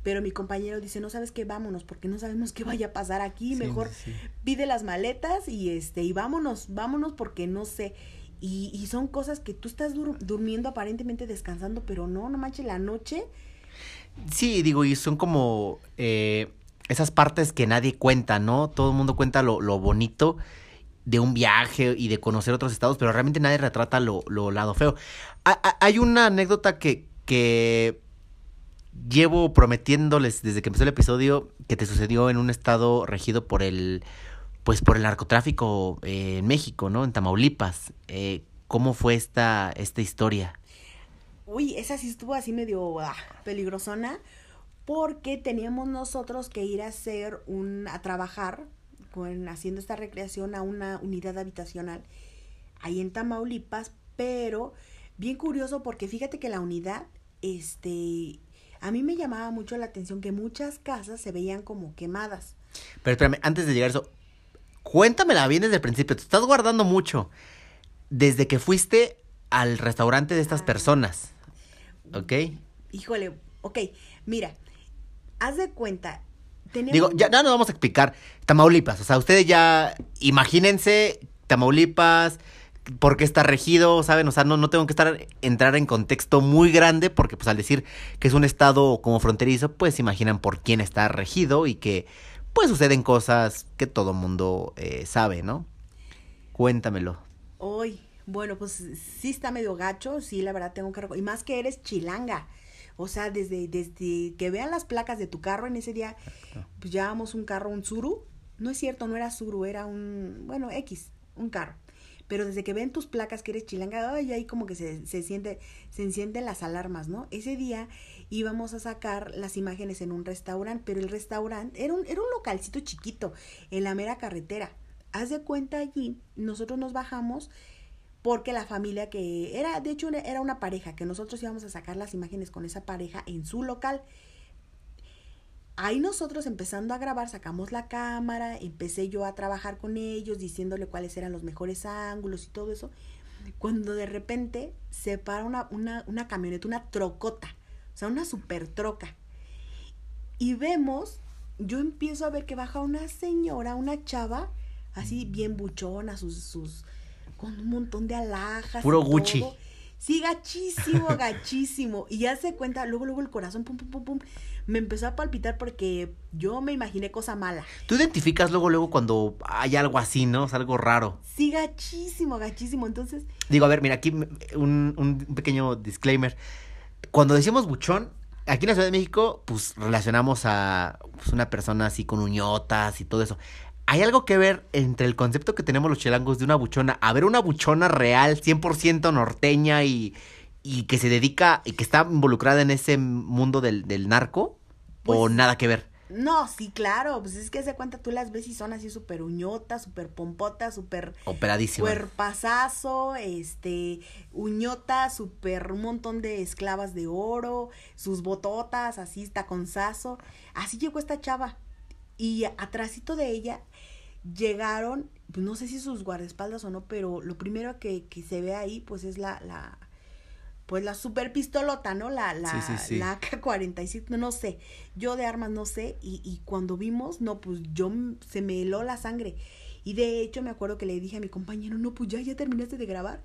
pero mi compañero dice, no sabes qué, vámonos, porque no sabemos qué vaya a pasar aquí, mejor sí. pide las maletas y este, y vámonos, vámonos porque no sé. Y, y son cosas que tú estás dur durmiendo aparentemente descansando, pero no, no manches la noche. Sí, digo, y son como eh, esas partes que nadie cuenta, ¿no? Todo el mundo cuenta lo, lo bonito de un viaje y de conocer otros estados, pero realmente nadie retrata lo, lo lado feo. Hay una anécdota que, que llevo prometiéndoles desde que empezó el episodio que te sucedió en un estado regido por el pues por el narcotráfico eh, en México, ¿no? En Tamaulipas. Eh, ¿Cómo fue esta, esta historia? Uy, esa sí estuvo así medio ah, peligrosona porque teníamos nosotros que ir a hacer un a trabajar con haciendo esta recreación a una unidad habitacional ahí en Tamaulipas, pero bien curioso porque fíjate que la unidad este a mí me llamaba mucho la atención que muchas casas se veían como quemadas. Pero espérame, antes de llegar a eso, cuéntamela bien desde el principio. Te estás guardando mucho. Desde que fuiste al restaurante de estas ah. personas. ¿Ok? Híjole, ok. Mira, haz de cuenta. Tenemos... Digo, ya, ya nos vamos a explicar. Tamaulipas. O sea, ustedes ya imagínense Tamaulipas porque está regido, ¿saben? O sea, no, no tengo que estar entrar en contexto muy grande porque pues al decir que es un estado como fronterizo, pues imaginan por quién está regido y que pues suceden cosas que todo mundo eh, sabe, ¿no? Cuéntamelo. Hoy, bueno, pues sí está medio gacho, sí, la verdad tengo que... Y más que eres chilanga. O sea, desde, desde que vean las placas de tu carro en ese día, pues llevábamos un carro, un Zuru. No es cierto, no era Zuru, era un, bueno, X, un carro. Pero desde que ven tus placas que eres chilanga, ay, ahí como que se, se siente, se encienden las alarmas, ¿no? Ese día íbamos a sacar las imágenes en un restaurante, pero el restaurante era un, era un localcito chiquito, en la mera carretera. Haz de cuenta allí, nosotros nos bajamos porque la familia que era, de hecho era una pareja, que nosotros íbamos a sacar las imágenes con esa pareja en su local. Ahí nosotros empezando a grabar, sacamos la cámara, empecé yo a trabajar con ellos, diciéndole cuáles eran los mejores ángulos y todo eso. Cuando de repente se para una, una, una camioneta, una trocota, o sea, una super troca. Y vemos, yo empiezo a ver que baja una señora, una chava, así bien buchona, sus, sus, con un montón de alhajas. Puro Gucci. Sí, gachísimo, gachísimo. Y ya se cuenta, luego, luego el corazón, pum, pum, pum, pum, me empezó a palpitar porque yo me imaginé cosa mala. Tú identificas luego, luego cuando hay algo así, ¿no? Es algo raro. Sí, gachísimo, gachísimo. Entonces. Digo, a ver, mira, aquí un, un pequeño disclaimer. Cuando decimos buchón, aquí en la Ciudad de México, pues relacionamos a pues, una persona así con uñotas y todo eso. ¿Hay algo que ver entre el concepto que tenemos los chilangos de una buchona, a ver una buchona real, 100% norteña y, y que se dedica y que está involucrada en ese mundo del, del narco? Pues, ¿O nada que ver? No, sí, claro, pues es que se cuenta, tú las ves y son así súper uñotas, súper pompotas, súper... Operadísimas. Cuerpazazo, este, uñota, súper un montón de esclavas de oro, sus bototas, así, taconzazo. Así llegó esta chava. Y atrásito de ella llegaron, pues no sé si sus guardaespaldas o no, pero lo primero que, que se ve ahí, pues es la, la, pues la super pistolota, ¿no? La, la, la AK-47, no, no sé, yo de armas no sé, y, y cuando vimos, no, pues yo se me heló la sangre. Y de hecho me acuerdo que le dije a mi compañero, no, pues ya, ya terminaste de grabar.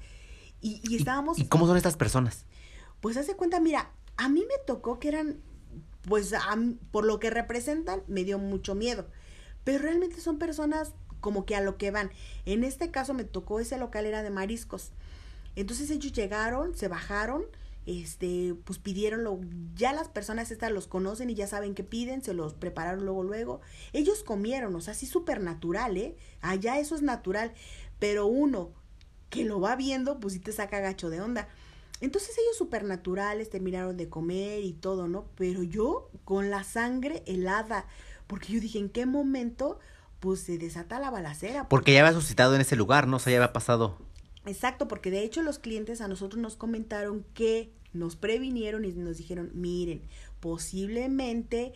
Y, y estábamos... ¿Y, cómo son estas personas? Pues hace cuenta, mira, a mí me tocó que eran, pues por lo que representan, me dio mucho miedo. Pero realmente son personas como que a lo que van. En este caso me tocó ese local, era de mariscos. Entonces ellos llegaron, se bajaron, este, pues pidieron lo, ya las personas estas los conocen y ya saben qué piden, se los prepararon luego, luego. Ellos comieron, o sea, así súper natural, ¿eh? Allá eso es natural, pero uno que lo va viendo, pues sí te saca gacho de onda. Entonces ellos súper naturales terminaron de comer y todo, ¿no? Pero yo con la sangre helada, porque yo dije, ¿en qué momento pues se desata la balacera? Porque ya había suscitado en ese lugar, ¿no? O sea, ya había pasado. Exacto, porque de hecho los clientes a nosotros nos comentaron que nos previnieron y nos dijeron, miren, posiblemente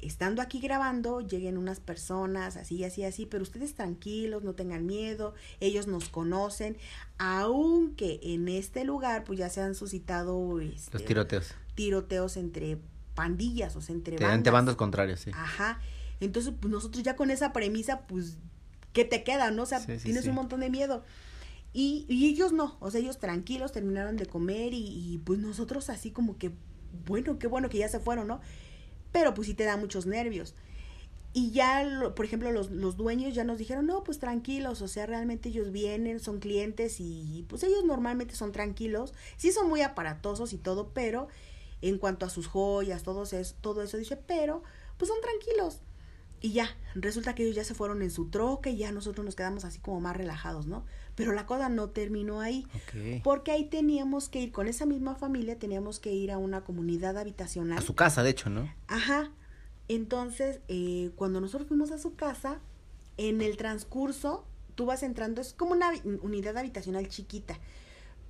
estando aquí grabando lleguen unas personas así, así, así, pero ustedes tranquilos, no tengan miedo, ellos nos conocen, aunque en este lugar pues ya se han suscitado este, los tiroteos. Tiroteos entre pandillas, o sea, entre bandas. Entre bandas contrarias, sí. Ajá. Entonces, pues nosotros ya con esa premisa, pues, ¿qué te queda, no? O sea, tienes un montón de miedo. Y, y, ellos no, o sea, ellos tranquilos terminaron de comer y, y, pues nosotros así como que, bueno, qué bueno que ya se fueron, ¿no? Pero pues sí te da muchos nervios. Y ya, por ejemplo, los, los dueños ya nos dijeron, no, pues tranquilos, o sea, realmente ellos vienen, son clientes y pues ellos normalmente son tranquilos, sí son muy aparatosos y todo, pero en cuanto a sus joyas, todo eso, todo eso dice, pero pues son tranquilos. Y ya, resulta que ellos ya se fueron en su troca y ya nosotros nos quedamos así como más relajados, ¿no? Pero la cosa no terminó ahí. Porque ahí teníamos que ir, con esa misma familia teníamos que ir a una comunidad habitacional. A su casa, de hecho, ¿no? Ajá. Entonces, eh, cuando nosotros fuimos a su casa, en el transcurso, tú vas entrando, es como una unidad habitacional chiquita.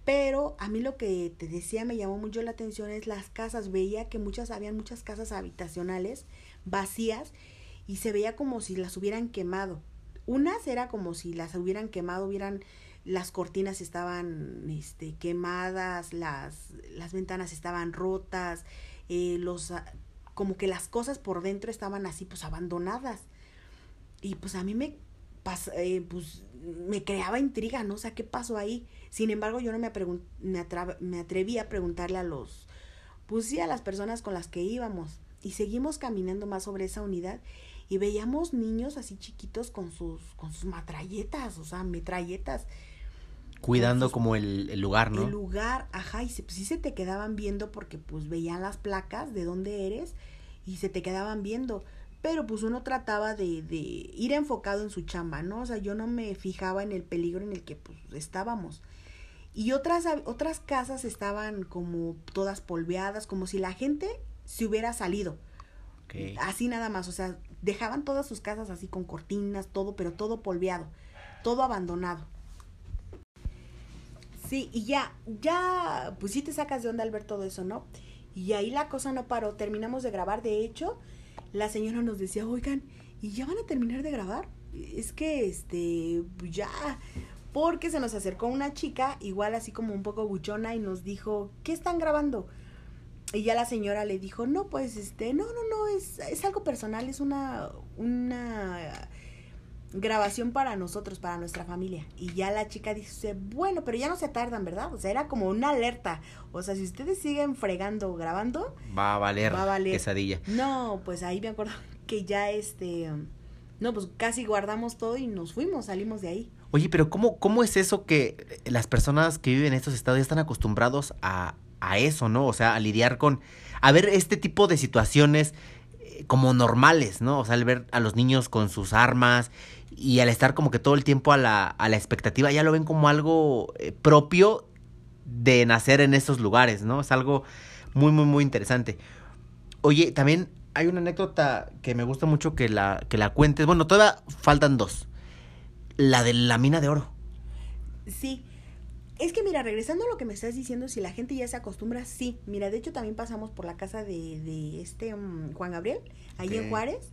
Pero a mí lo que te decía me llamó mucho la atención es las casas. Veía que muchas, habían muchas casas habitacionales vacías y se veía como si las hubieran quemado. Unas era como si las hubieran quemado, hubieran las cortinas estaban este, quemadas, las, las ventanas estaban rotas, eh, los, ah, como que las cosas por dentro estaban así pues abandonadas. Y pues a mí me, eh, pues, me creaba intriga, ¿no? O sea, ¿qué pasó ahí? Sin embargo, yo no me, me, me atreví a preguntarle a los, pues sí, a las personas con las que íbamos. Y seguimos caminando más sobre esa unidad y veíamos niños así chiquitos con sus, con sus matralletas, o sea, metralletas. Cuidando como el, el, lugar, ¿no? El lugar, ajá, y se, pues, sí se te quedaban viendo porque pues veían las placas de dónde eres y se te quedaban viendo. Pero pues uno trataba de, de ir enfocado en su chamba, ¿no? O sea, yo no me fijaba en el peligro en el que pues estábamos. Y otras, otras casas estaban como todas polveadas, como si la gente se hubiera salido. Así nada más, o sea, dejaban todas sus casas así con cortinas, todo, pero todo polveado, todo abandonado. Sí, y ya, ya, pues sí te sacas de onda al ver todo eso, ¿no? Y ahí la cosa no paró, terminamos de grabar, de hecho, la señora nos decía, oigan, ¿y ya van a terminar de grabar? Es que, este, pues ya, porque se nos acercó una chica, igual así como un poco buchona, y nos dijo, ¿qué están grabando? Y ya la señora le dijo, no, pues, este, no, no, no, es, es algo personal, es una, una grabación para nosotros, para nuestra familia. Y ya la chica dice, bueno, pero ya no se tardan, ¿verdad? O sea, era como una alerta. O sea, si ustedes siguen fregando, grabando, va a valer, va a valer. quesadilla. No, pues ahí me acuerdo que ya este, no, pues casi guardamos todo y nos fuimos, salimos de ahí. Oye, pero ¿cómo, cómo es eso que las personas que viven en estos estados ya están acostumbrados a, a eso, ¿no? O sea, a lidiar con, a ver este tipo de situaciones eh, como normales, ¿no? O sea, al ver a los niños con sus armas y al estar como que todo el tiempo a la, a la expectativa, ya lo ven como algo eh, propio de nacer en estos lugares, ¿no? Es algo muy, muy, muy interesante. Oye, también hay una anécdota que me gusta mucho que la, que la cuentes. Bueno, todavía faltan dos. La de la mina de oro. Sí. Es que mira, regresando a lo que me estás diciendo, si la gente ya se acostumbra, sí. Mira, de hecho también pasamos por la casa de, de este um, Juan Gabriel, ahí en Juárez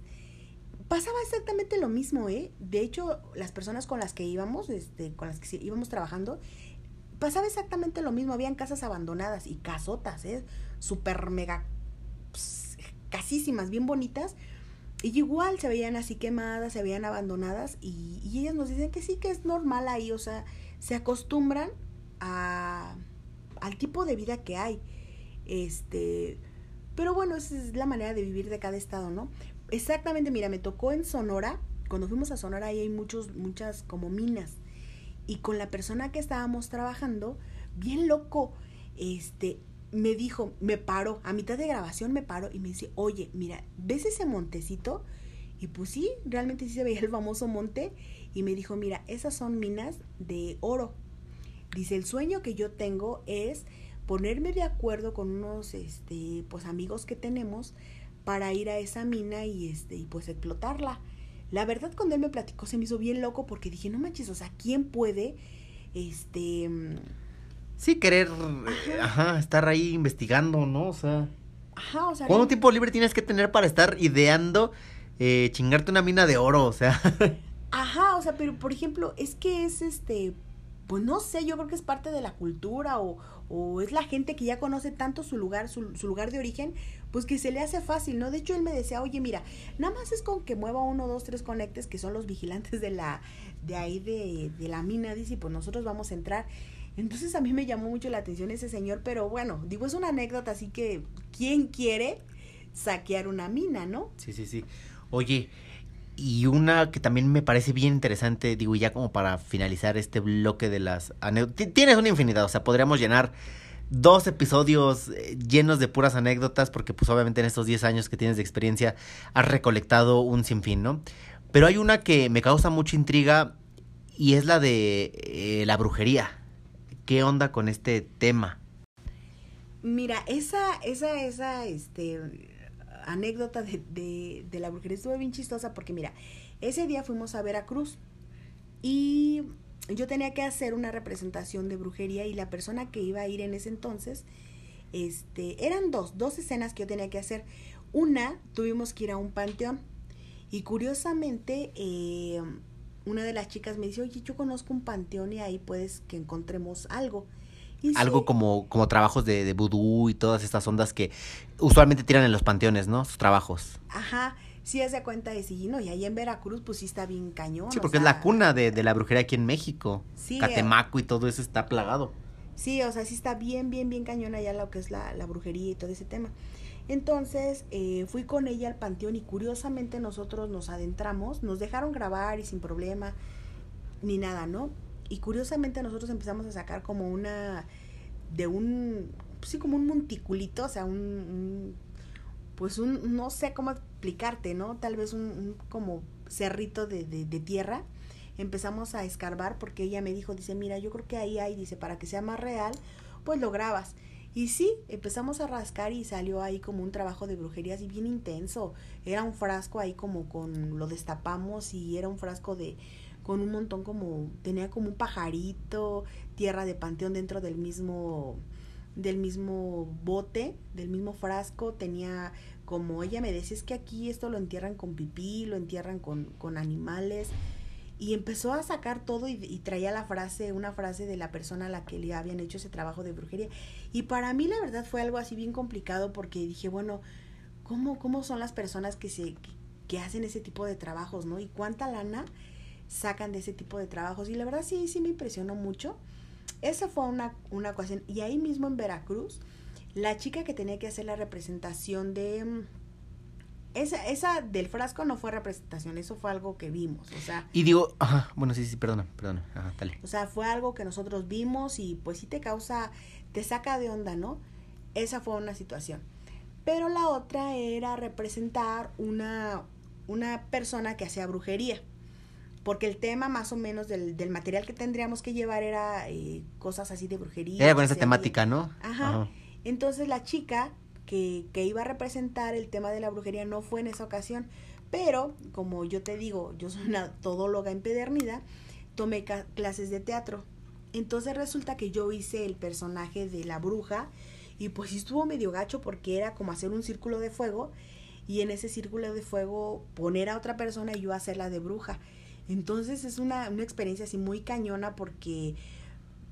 pasaba exactamente lo mismo, ¿eh? De hecho, las personas con las que íbamos, este, con las que íbamos trabajando, pasaba exactamente lo mismo. Habían casas abandonadas y casotas, ¿eh? Súper mega pues, casísimas, bien bonitas. Y igual se veían así quemadas, se veían abandonadas. Y, y ellas nos dicen que sí, que es normal ahí. O sea, se acostumbran a, al tipo de vida que hay. Este. Pero bueno, esa es la manera de vivir de cada estado, ¿no? Exactamente, mira, me tocó en Sonora. Cuando fuimos a Sonora ahí hay muchos, muchas como minas. Y con la persona que estábamos trabajando, bien loco, este, me dijo, me paró, a mitad de grabación me paró y me dice, oye, mira, ¿ves ese montecito? Y pues sí, realmente sí se veía el famoso monte. Y me dijo, mira, esas son minas de oro. Dice, el sueño que yo tengo es ponerme de acuerdo con unos este, pues, amigos que tenemos para ir a esa mina y este y pues explotarla. La verdad cuando él me platicó se me hizo bien loco porque dije, no manches, o sea, ¿quién puede este mm, sí querer ajá, estar ahí investigando, ¿no? O sea, ajá, o sea, ¿cuánto tiempo libre tienes que tener para estar ideando eh, chingarte una mina de oro, o sea? Ajá, o sea, pero por ejemplo, es que es este pues no sé, yo creo que es parte de la cultura o, o es la gente que ya conoce tanto su lugar, su, su, lugar de origen, pues que se le hace fácil, ¿no? De hecho, él me decía, oye, mira, nada más es con que mueva uno, dos, tres conectes, que son los vigilantes de la, de ahí de, de la mina, dice, pues nosotros vamos a entrar. Entonces a mí me llamó mucho la atención ese señor, pero bueno, digo, es una anécdota, así que, ¿quién quiere saquear una mina, no? Sí, sí, sí. Oye, y una que también me parece bien interesante, digo, ya como para finalizar este bloque de las anécdotas. Tienes una infinidad, o sea, podríamos llenar dos episodios eh, llenos de puras anécdotas, porque pues obviamente en estos 10 años que tienes de experiencia has recolectado un sinfín, ¿no? Pero hay una que me causa mucha intriga y es la de eh, la brujería. ¿Qué onda con este tema? Mira, esa, esa, esa, este, anécdota de, de, la brujería estuvo bien chistosa porque mira, ese día fuimos a Veracruz y yo tenía que hacer una representación de brujería y la persona que iba a ir en ese entonces, este, eran dos, dos escenas que yo tenía que hacer. Una, tuvimos que ir a un panteón y curiosamente eh, una de las chicas me dice, oye, yo conozco un panteón y ahí puedes que encontremos algo. Algo como, como trabajos de, de vudú y todas estas ondas que usualmente tiran en los panteones, ¿no? Sus trabajos. Ajá, sí hace cuenta de sí, ¿no? Y ahí en Veracruz, pues sí está bien cañón. Sí, porque es la cuna de, de, la brujería aquí en México. Sí. Catemaco y todo eso está plagado. Sí, o sea, sí está bien, bien, bien cañón allá lo que es la, la brujería y todo ese tema. Entonces eh, fui con ella al panteón y curiosamente nosotros nos adentramos, nos dejaron grabar y sin problema, ni nada, ¿no? Y curiosamente nosotros empezamos a sacar como una, de un, sí, como un monticulito, o sea, un, pues un, no sé cómo explicarte, ¿no? Tal vez un, como cerrito de, de, de tierra. Empezamos a escarbar porque ella me dijo, dice, mira, yo creo que ahí hay, dice, para que sea más real, pues lo grabas. Y sí, empezamos a rascar y salió ahí como un trabajo de brujería así bien intenso. Era un frasco ahí como con, lo destapamos y era un frasco de, con un montón como, tenía como un pajarito, tierra de panteón dentro del mismo, del mismo bote, del mismo frasco, tenía como ella me decía, es que aquí esto lo entierran con pipí, lo entierran con, con animales y empezó a sacar todo y, traía la frase, una frase de la persona a la que le habían hecho ese trabajo de brujería. Y para mí la verdad fue algo así bien complicado porque dije, bueno, ¿cómo, cómo son las personas que, se, que, hacen ese tipo de trabajos, no? Y cuánta lana sacan de ese tipo de trabajos. Y la verdad sí, sí me impresionó mucho. Esa fue una, una ocasión. Y ahí mismo en Veracruz, la chica que tenía que hacer la representación de mm, esa, esa del frasco no fue representación, eso fue algo que vimos, o sea. Y digo, ajá, bueno, sí, sí, perdona, perdona, ajá, dale. O sea, fue algo que nosotros vimos y pues sí te causa, te saca de onda, ¿no? Esa fue una situación. Pero la otra era representar una, una persona que hacía brujería. Porque el tema más o menos del, del material que tendríamos que llevar era eh, cosas así de brujería. Era con esa temática, ¿no? ajá. Entonces la chica que, iba a representar el tema de la brujería no fue en esa ocasión, pero como yo te digo, yo soy una todóloga empedernida, tomé clases de teatro. Entonces resulta que yo hice el personaje de la bruja y pues estuvo medio gacho porque era como hacer un círculo de fuego y en ese círculo de fuego poner a otra persona y yo hacerla de bruja. Entonces es una, una experiencia así muy cañona porque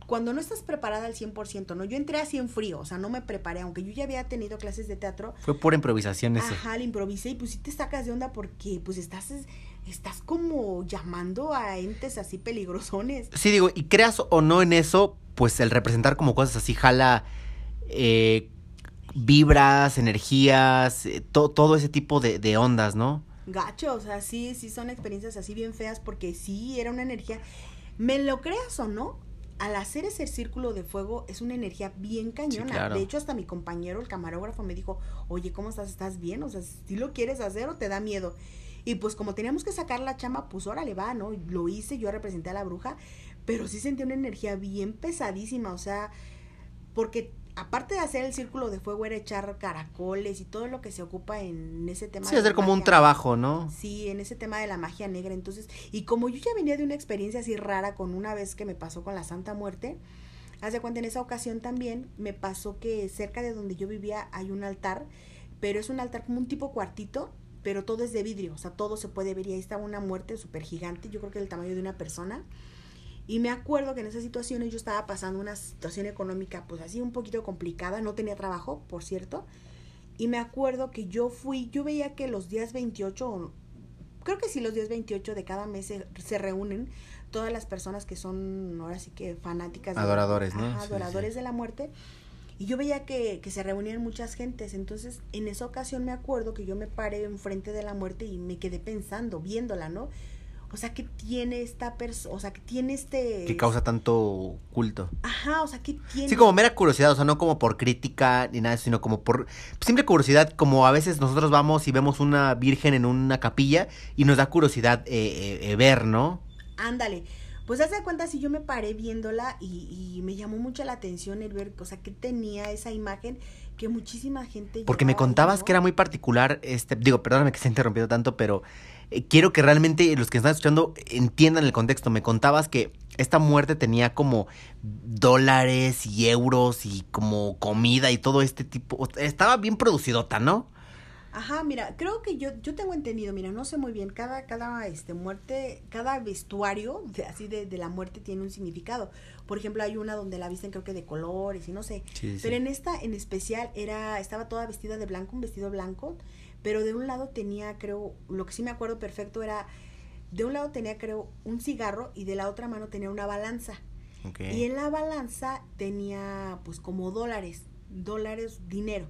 cuando no estás preparada al 100%, ¿no? Yo entré así en frío, o sea, no me preparé, aunque yo ya había tenido clases de teatro. Fue por improvisación eso. Ajá, le improvisé y pues sí te sacas de onda porque pues estás, estás como llamando a entes así peligrosones. Sí, digo, y creas o no en eso, pues el representar como cosas así jala eh, vibras, energías, eh, todo ese tipo de, de ondas, ¿no? Gacho, o sea, sí, sí son experiencias así bien feas porque sí era una energía, me lo creas o no, al hacer ese círculo de fuego es una energía bien cañona. De hecho, hasta mi compañero, el camarógrafo, me dijo, oye, ¿cómo estás? ¿Estás bien? O sea, si lo quieres hacer o te da miedo. Y pues como teníamos que sacar la chama, pues órale va, ¿no? Lo hice, yo representé a la bruja, pero sí sentí una energía bien pesadísima, o sea, porque aparte de hacer el círculo de fuego, era echar caracoles y todo lo que se ocupa en ese tema. Sí, hacer como un trabajo, ¿no? Sí, en ese tema de la magia negra. Entonces, y como yo ya venía de una experiencia así rara con una vez que me pasó con la Santa Muerte, hace cuenta en esa ocasión también me pasó que cerca de donde yo vivía hay un altar, pero es un altar como un tipo cuartito, pero todo es de vidrio, o sea, todo se puede ver y ahí estaba una muerte súper gigante, yo creo que el tamaño de una persona y me acuerdo que en esas situaciones yo estaba pasando una situación económica pues así un poquito complicada, no tenía trabajo, por cierto. Y me acuerdo que yo fui, yo veía que los días 28, creo que sí los días 28 de cada mes se, reúnen todas las personas que son ahora sí que fanáticas. Adoradores, ¿no? adoradores de la muerte. Y yo veía que, que, se reunían muchas gentes. Entonces, en esa ocasión me acuerdo que yo me paré enfrente de la muerte y me quedé pensando, viéndola, ¿no? O sea, que tiene esta persona, o sea, que tiene este... Que causa tanto culto. Ajá, o sea, que tiene... Sí, como mera curiosidad, o sea, no como por crítica ni nada, sino como por simple curiosidad, como a veces nosotros vamos y vemos una virgen en una capilla y nos da curiosidad eh, eh, eh ver, ¿no? Ándale. Pues hace cuenta si yo me paré viéndola y, y, me llamó mucho la atención el ver, o sea, que tenía esa imagen que muchísima gente... Porque me contabas que era muy particular, este, digo, perdóname que se interrumpido tanto, pero quiero que realmente los que están escuchando entiendan el contexto. Me contabas que esta muerte tenía como dólares y euros y como comida y todo este tipo. Estaba bien producidota, ¿no? Ajá, mira, creo que yo, yo tengo entendido, mira, no sé muy bien, cada, cada este, muerte, cada vestuario de, así de, de la muerte tiene un significado. Por ejemplo, hay una donde la visten creo que de colores y no sé. Pero en esta en especial era, estaba toda vestida de blanco, un vestido blanco pero de un lado tenía, creo, lo que sí me acuerdo perfecto era, de un lado tenía, creo, un cigarro y de la otra mano tenía una balanza. Y en la balanza tenía, pues, como dólares, dólares, dinero.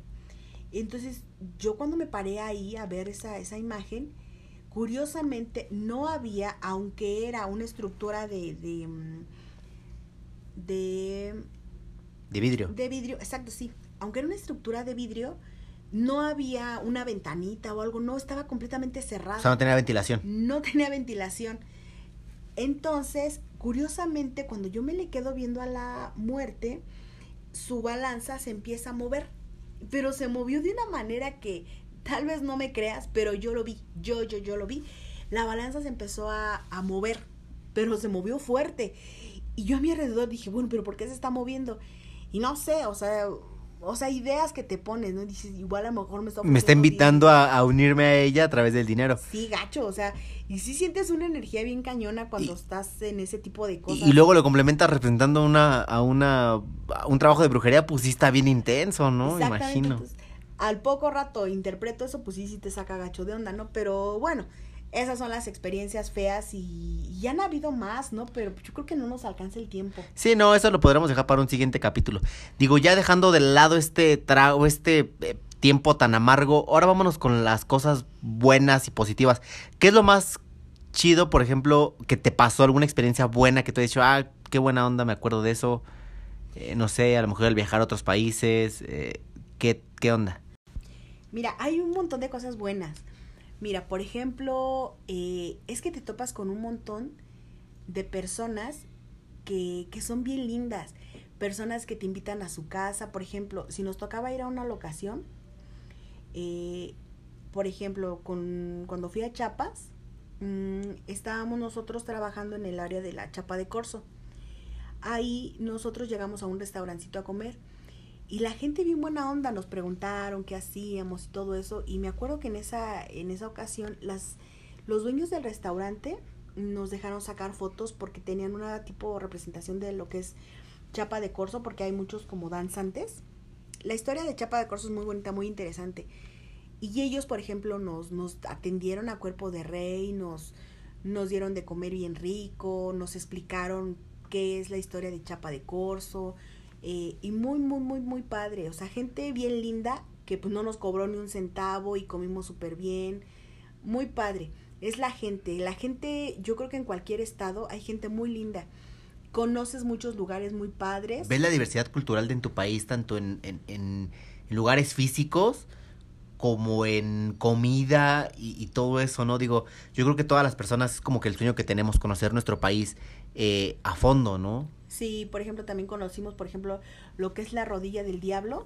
Entonces, yo cuando me paré ahí a ver esa, esa imagen, curiosamente no había, aunque era una estructura de, de, mm, de, De vidrio. de vidrio, exacto, sí, aunque era una estructura de vidrio, no había una ventanita o algo, no, estaba completamente cerrado. O sea, no tenía ventilación. no tenía ventilación. Entonces, curiosamente, cuando yo me le quedo viendo a la muerte, su balanza se empieza a mover, pero se movió de una manera que tal vez no me creas, pero yo lo vi, yo, yo, yo lo vi. La balanza se empezó a, a mover, pero se movió fuerte. Y yo a mi alrededor dije, bueno, pero ¿por qué se está moviendo? Y no sé, o sea, o sea, ideas que te pones, ¿no? Dices, igual a lo mejor me está Me está invitando a, a unirme a ella a través del dinero. Sí, gacho, o sea, y sí sientes una energía bien cañona cuando Y- estás en ese tipo de cosas. y luego lo complementa representando una, a una a un trabajo de brujería, pues sí está bien intenso, ¿no? Imagino. entonces, al poco rato interpreto eso, pues sí, sí te saca gacho de onda, ¿no? Pero bueno, esas son las experiencias feas y, y han habido más, ¿no? Pero yo creo que no nos alcanza el tiempo. Sí, no, eso lo podremos dejar para un siguiente capítulo. Digo, ya dejando de lado este trago, este eh, tiempo tan amargo, ahora vámonos con las cosas buenas y positivas. ¿Qué es lo más chido, por ejemplo, que te pasó alguna experiencia buena que te has dicho, ah, qué buena onda, me acuerdo de eso? Eh, no sé, a lo mejor el viajar a otros países, eh, ¿qué, ¿qué onda? Mira, hay un montón de cosas buenas. Mira, por ejemplo, eh, es que te topas con un montón de personas que, que son bien lindas. Personas que te invitan a su casa. Por ejemplo, si nos tocaba ir a una locación, eh, por ejemplo, con, cuando fui a Chiapas, mm, estábamos nosotros trabajando en el área de la Chapa de Corzo. Ahí nosotros llegamos a un restaurancito a comer. Y la gente bien buena onda nos preguntaron qué hacíamos y todo eso. Y me acuerdo que en esa, en esa ocasión las, los dueños del restaurante nos dejaron sacar fotos porque tenían una tipo representación de lo que es Chapa de Corzo, porque hay muchos como danzantes. La historia de Chapa de Corzo es muy bonita, muy interesante. Y ellos, por ejemplo, nos, nos atendieron a cuerpo de rey, nos, nos dieron de comer bien rico, nos explicaron qué es la historia de Chapa de Corzo. Eh, y muy, muy, muy, muy padre. O sea, gente bien linda que pues no nos cobró ni un centavo y comimos súper bien. Muy padre. Es la gente. La gente, yo creo que en cualquier estado hay gente muy linda. Conoces muchos lugares muy padres. ¿Ves la diversidad cultural de en tu país, tanto en, en, en- lugares físicos como en comida y, y todo eso, ¿no? Digo, yo creo que todas las personas es como que el sueño que tenemos, conocer nuestro país eh, a fondo, ¿no? Sí, por ejemplo, también conocimos, por ejemplo, lo que es la rodilla del diablo.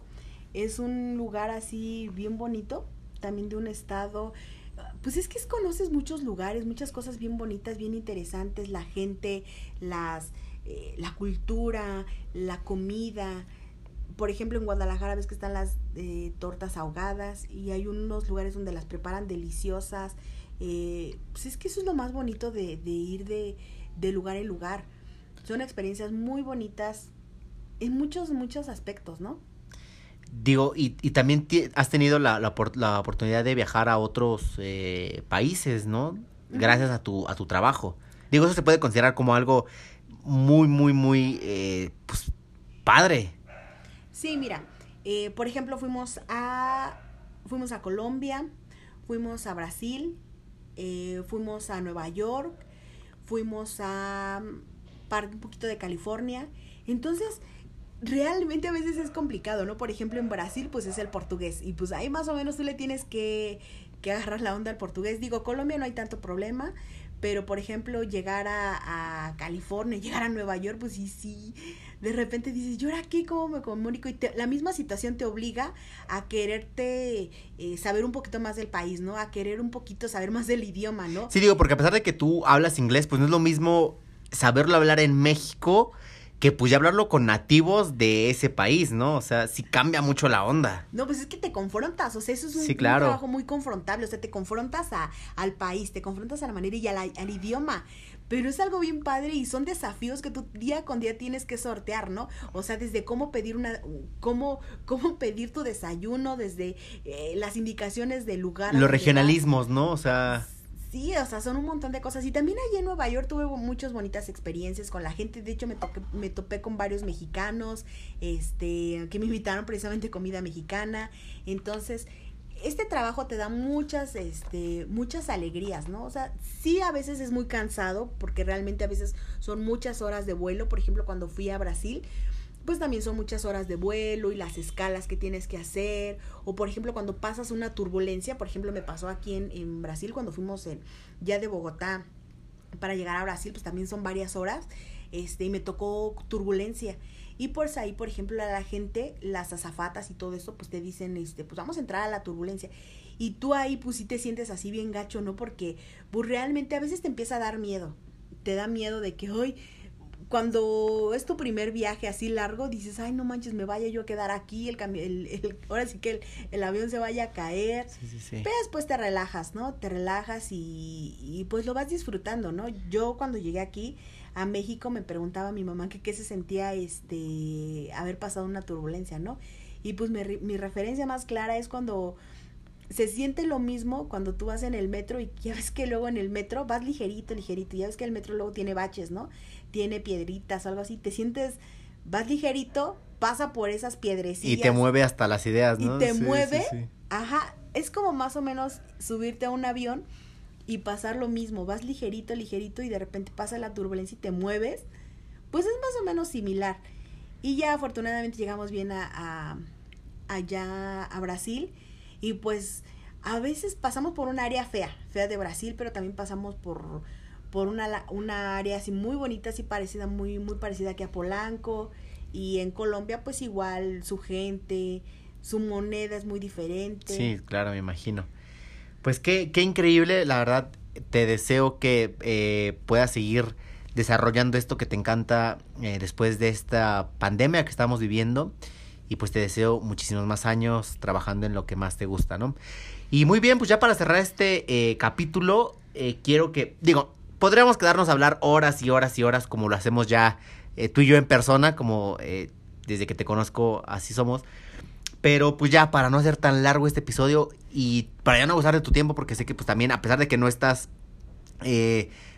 Es un lugar así bien bonito, también de un estado. Pues es que es- conoces muchos lugares, muchas cosas bien bonitas, bien interesantes, la gente, las, eh, la cultura, la comida. Por ejemplo, en Guadalajara ves que están las eh, tortas ahogadas y hay unos lugares donde las preparan deliciosas. Eh, pues es que eso es lo más bonito de, de ir de, de lugar en lugar. Son experiencias muy bonitas en muchos, muchos aspectos, ¿no? Digo, y, y también has tenido la, la, la oportunidad de viajar a otros eh, países, ¿no? Gracias a tu, a tu trabajo. Digo, eso se puede considerar como algo muy, muy, muy, eh, pues, padre. Sí, mira, eh, por ejemplo, fuimos a, fuimos a Colombia, fuimos a Brasil, eh, fuimos a Nueva York, fuimos a parte un poquito de California. Entonces, realmente a veces es complicado, ¿no? Por ejemplo, en Brasil, pues es el portugués. Y pues ahí más o menos tú le tienes que, que agarrar la onda al portugués. Digo, Colombia no hay tanto problema. Pero, por ejemplo, llegar a, California, llegar a Nueva York, pues sí, sí. De repente dices, ¿yo ahora qué? ¿Cómo me comunico? Y te- la misma situación te obliga a quererte eh, saber un poquito más del país, ¿no? A querer un poquito saber más del idioma, ¿no? Sí, digo, porque a pesar de que tú hablas inglés, pues no es lo mismo saberlo hablar en México que pues ya hablarlo con nativos de ese país, ¿no? O sea, sí cambia mucho la onda. No, pues es que te confrontas, o sea, eso es un, Sí, un claro. trabajo muy confrontable, o sea, te confrontas a, al país, te confrontas a la manera y a la- al idioma, pero es algo bien padre y son desafíos que tú día con día tienes que sortear, ¿no? O sea, desde cómo pedir una, cómo, cómo pedir tu desayuno, desde eh, las indicaciones del lugar. Los regionalismos, ¿no? O sea. Sí, o sea, son un montón de cosas. Y también allí en Nueva York tuve muchas bonitas experiencias con la gente. De hecho, me, toqué, me topé con varios mexicanos, este, que me invitaron precisamente comida mexicana. Entonces, este trabajo te da muchas, este, muchas alegrías, ¿no? O sea, sí a veces es muy cansado, porque realmente a veces son muchas horas de vuelo. Por ejemplo, cuando fui a Brasil, pues también son muchas horas de vuelo y las escalas que tienes que hacer. O por ejemplo, cuando pasas una turbulencia, por ejemplo, me pasó aquí en, en Brasil cuando fuimos ya de Bogotá para llegar a Brasil, pues también son varias horas. Este, y me tocó turbulencia. Y pues ahí, por ejemplo, a la gente, las azafatas y todo eso, pues te dicen, este, pues vamos a entrar a la turbulencia. Y tú ahí, pues sí te sientes así bien gacho, ¿no? Porque, pues realmente a veces te empieza a dar miedo. Te da miedo de que hoy cuando es tu primer viaje así largo, dices, ay, no manches, me vaya yo a quedar aquí, el, el, el ahora sí que el, avión se vaya a caer. Pero después te relajas, ¿no? Te relajas y, y, pues lo vas disfrutando, ¿no? Yo cuando llegué aquí a México me preguntaba a mi mamá que qué se sentía este haber pasado una turbulencia, ¿no? Y pues mi, mi referencia más clara es cuando se siente lo mismo cuando tú vas en el metro y ya ves que luego en el metro vas ligerito, ligerito, ya ves que el metro luego tiene baches, ¿no? Tiene piedritas o algo así, te sientes, vas ligerito, pasa por esas piedrecillas. Y te mueve hasta las ideas, ¿no? Y te mueve, ajá, es como más o menos subirte a un avión y pasar lo mismo, vas ligerito, ligerito y de repente pasa la turbulencia y te mueves, pues es más o menos similar. Y ya afortunadamente llegamos bien a, a allá a Brasil y pues a veces pasamos por un área fea, fea de Brasil, pero también pasamos por, por una, una área así muy bonita, así parecida, muy, muy parecida aquí a Polanco. Y en Colombia, pues igual su gente, su moneda es muy diferente. Sí, claro, me imagino. Pues qué, qué increíble, la verdad, te deseo que eh, puedas seguir desarrollando esto que te encanta eh, después de esta pandemia que estamos viviendo y pues te deseo muchísimos más años trabajando en lo que más te gusta, ¿no? Y muy bien, pues ya para cerrar este eh, capítulo, eh, quiero que, digo, podríamos quedarnos a hablar horas y horas y horas como lo hacemos ya eh, tú y yo en persona, como desde que te conozco así somos. Pero pues ya, para no hacer tan largo este episodio y para ya no abusar de tu tiempo, porque sé que pues también, a pesar de que no estás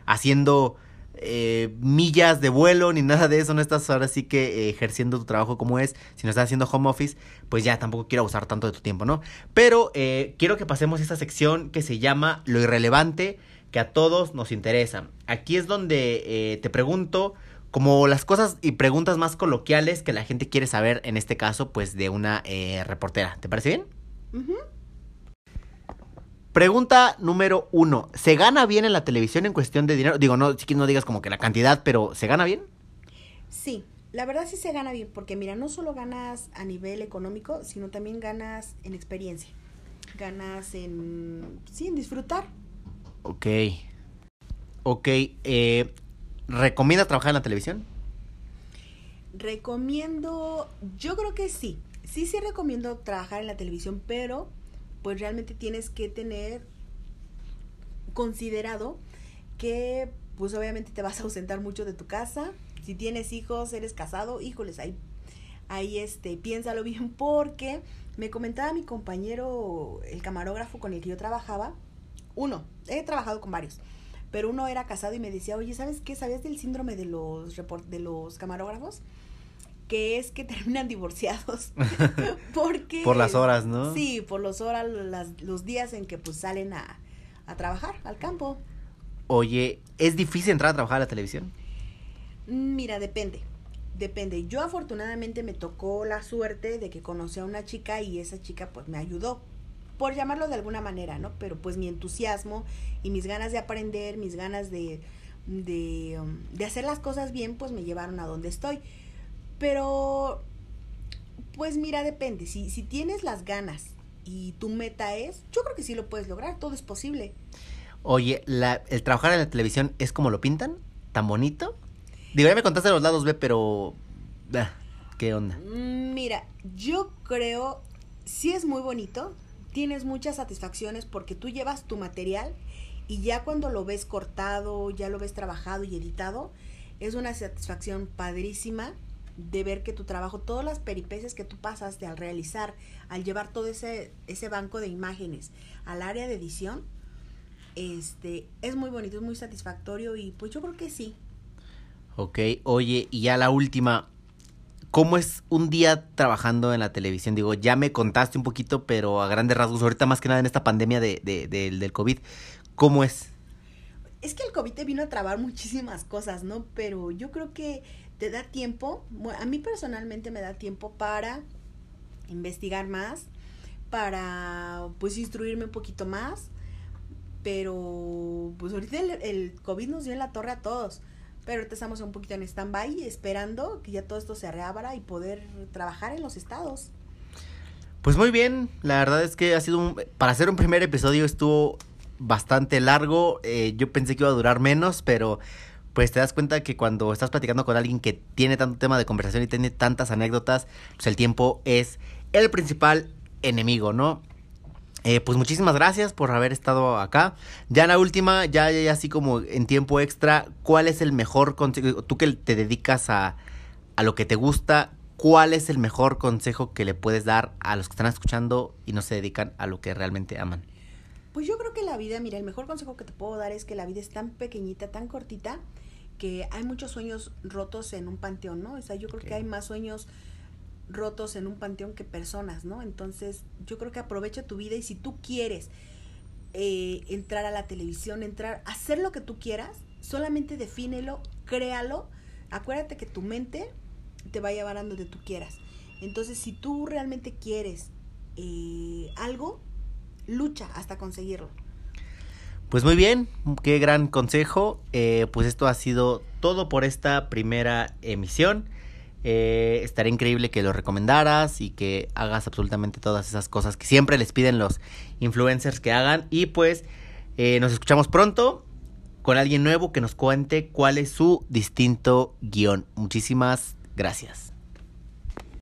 haciendo eh, millas de vuelo ni nada de eso, no estás ahora sí que eh, ejerciendo tu trabajo como es, si no estás haciendo home office, pues ya tampoco quiero abusar tanto de tu tiempo, ¿no? Pero eh, quiero que pasemos a esta sección que se llama Lo irrelevante que a todos nos interesa. Aquí es donde te pregunto como las cosas y preguntas más coloquiales que la gente quiere saber, en este caso, pues de una reportera. ¿Te parece bien? Pregunta número uno. ¿Se gana bien en la televisión en cuestión de dinero? Digo, no, no digas como que la cantidad, pero ¿se gana bien? Sí, la verdad sí se gana bien, porque mira, no solo ganas a nivel económico, sino también ganas en experiencia. Ganas en, sí, en disfrutar. Ok. Ok, eh, ¿recomiendas trabajar en la televisión? Recomiendo, yo creo que sí. Sí, sí recomiendo trabajar en la televisión, pero pues realmente tienes que tener considerado que pues obviamente te vas a ausentar mucho de tu casa. Si tienes hijos, eres casado, híjoles, ahí, ahí este, piénsalo bien porque me comentaba mi compañero, el camarógrafo con el que yo trabajaba, uno, he trabajado con varios, pero uno era casado y me decía, oye, ¿sabes qué? ¿Sabías del síndrome de los, de los camarógrafos? que es que terminan divorciados. porque... Por las horas, ¿no? Sí, por las horas, los días en que pues salen a, a trabajar al campo. Oye, ¿es difícil entrar a trabajar a la televisión? Mira, depende. Depende. Yo afortunadamente me tocó la suerte de que conocí a una chica y esa chica pues me ayudó. Por llamarlo de alguna manera, ¿no? Pero pues mi entusiasmo y mis ganas de aprender, mis ganas de, de, um, de hacer las cosas bien, pues me llevaron a donde estoy. Pero, pues mira, depende. Si, si tienes las ganas y tu meta es, yo creo que sí lo puedes lograr, todo es posible. Oye, la, ¿el trabajar en la televisión es como lo pintan? ¿Tan bonito? Digo, ya me contaste los lados B, pero... Ah, ¿Qué onda? Mm, mira, yo creo, sí es muy bonito, tienes muchas satisfacciones porque tú llevas tu material y ya cuando lo ves cortado, ya lo ves trabajado y editado, es una satisfacción padrísima de ver que tu trabajo, todas las peripecias que tú pasaste al realizar, al llevar todo ese, ese banco de imágenes al área de edición, este, es muy bonito, es muy satisfactorio y pues yo creo que sí. Ok, oye, y ya la última, ¿cómo es un día trabajando en la televisión? Digo, ya me contaste un poquito, pero a grandes rasgos, ahorita más que nada en esta pandemia de, de, del COVID, ¿cómo es? Es que el COVID te vino a trabar muchísimas cosas, ¿no? Pero yo creo que te da tiempo, a mí personalmente me da tiempo para investigar más, para pues instruirme un poquito más, pero pues ahorita el, el COVID nos dio en la torre a todos pero ahorita estamos un poquito en stand-by esperando que ya todo esto se reabra y poder trabajar en los estados. Pues muy bien, la verdad es que ha sido un, para hacer un primer episodio estuvo bastante largo, eh, yo pensé que iba a durar menos, pero pues te das cuenta que cuando estás platicando con alguien que tiene tanto tema de conversación y tiene tantas anécdotas, pues el tiempo es el principal enemigo, ¿no? Eh, pues muchísimas gracias por haber estado acá. Ya en la última, ya, ya, así como en tiempo extra, ¿cuál es el mejor consejo? Tú que te dedicas a, a lo que te gusta, ¿cuál es el mejor consejo que le puedes dar a los que están escuchando y no se dedican a lo que realmente aman? Pues yo creo que la vida, mira, el mejor consejo que te puedo dar es que la vida es tan pequeñita, tan cortita, que hay muchos sueños rotos en un panteón, ¿no? O sea, yo creo que hay más sueños rotos en un panteón que personas, ¿no? Entonces, yo creo que aprovecha tu vida y si tú quieres eh, entrar a la televisión, entrar, hacer lo que tú quieras, solamente defínelo, créalo, acuérdate que tu mente te va a llevar a donde tú quieras. Entonces, si tú realmente quieres eh, algo, lucha hasta conseguirlo. Pues muy bien, qué gran consejo. Eh, pues esto ha sido todo por esta primera emisión. Eh, estaría increíble que lo recomendaras y que hagas absolutamente todas esas cosas que siempre les piden los influencers que hagan. Y pues eh, nos escuchamos pronto con alguien nuevo que nos cuente cuál es su distinto guion. Muchísimas gracias.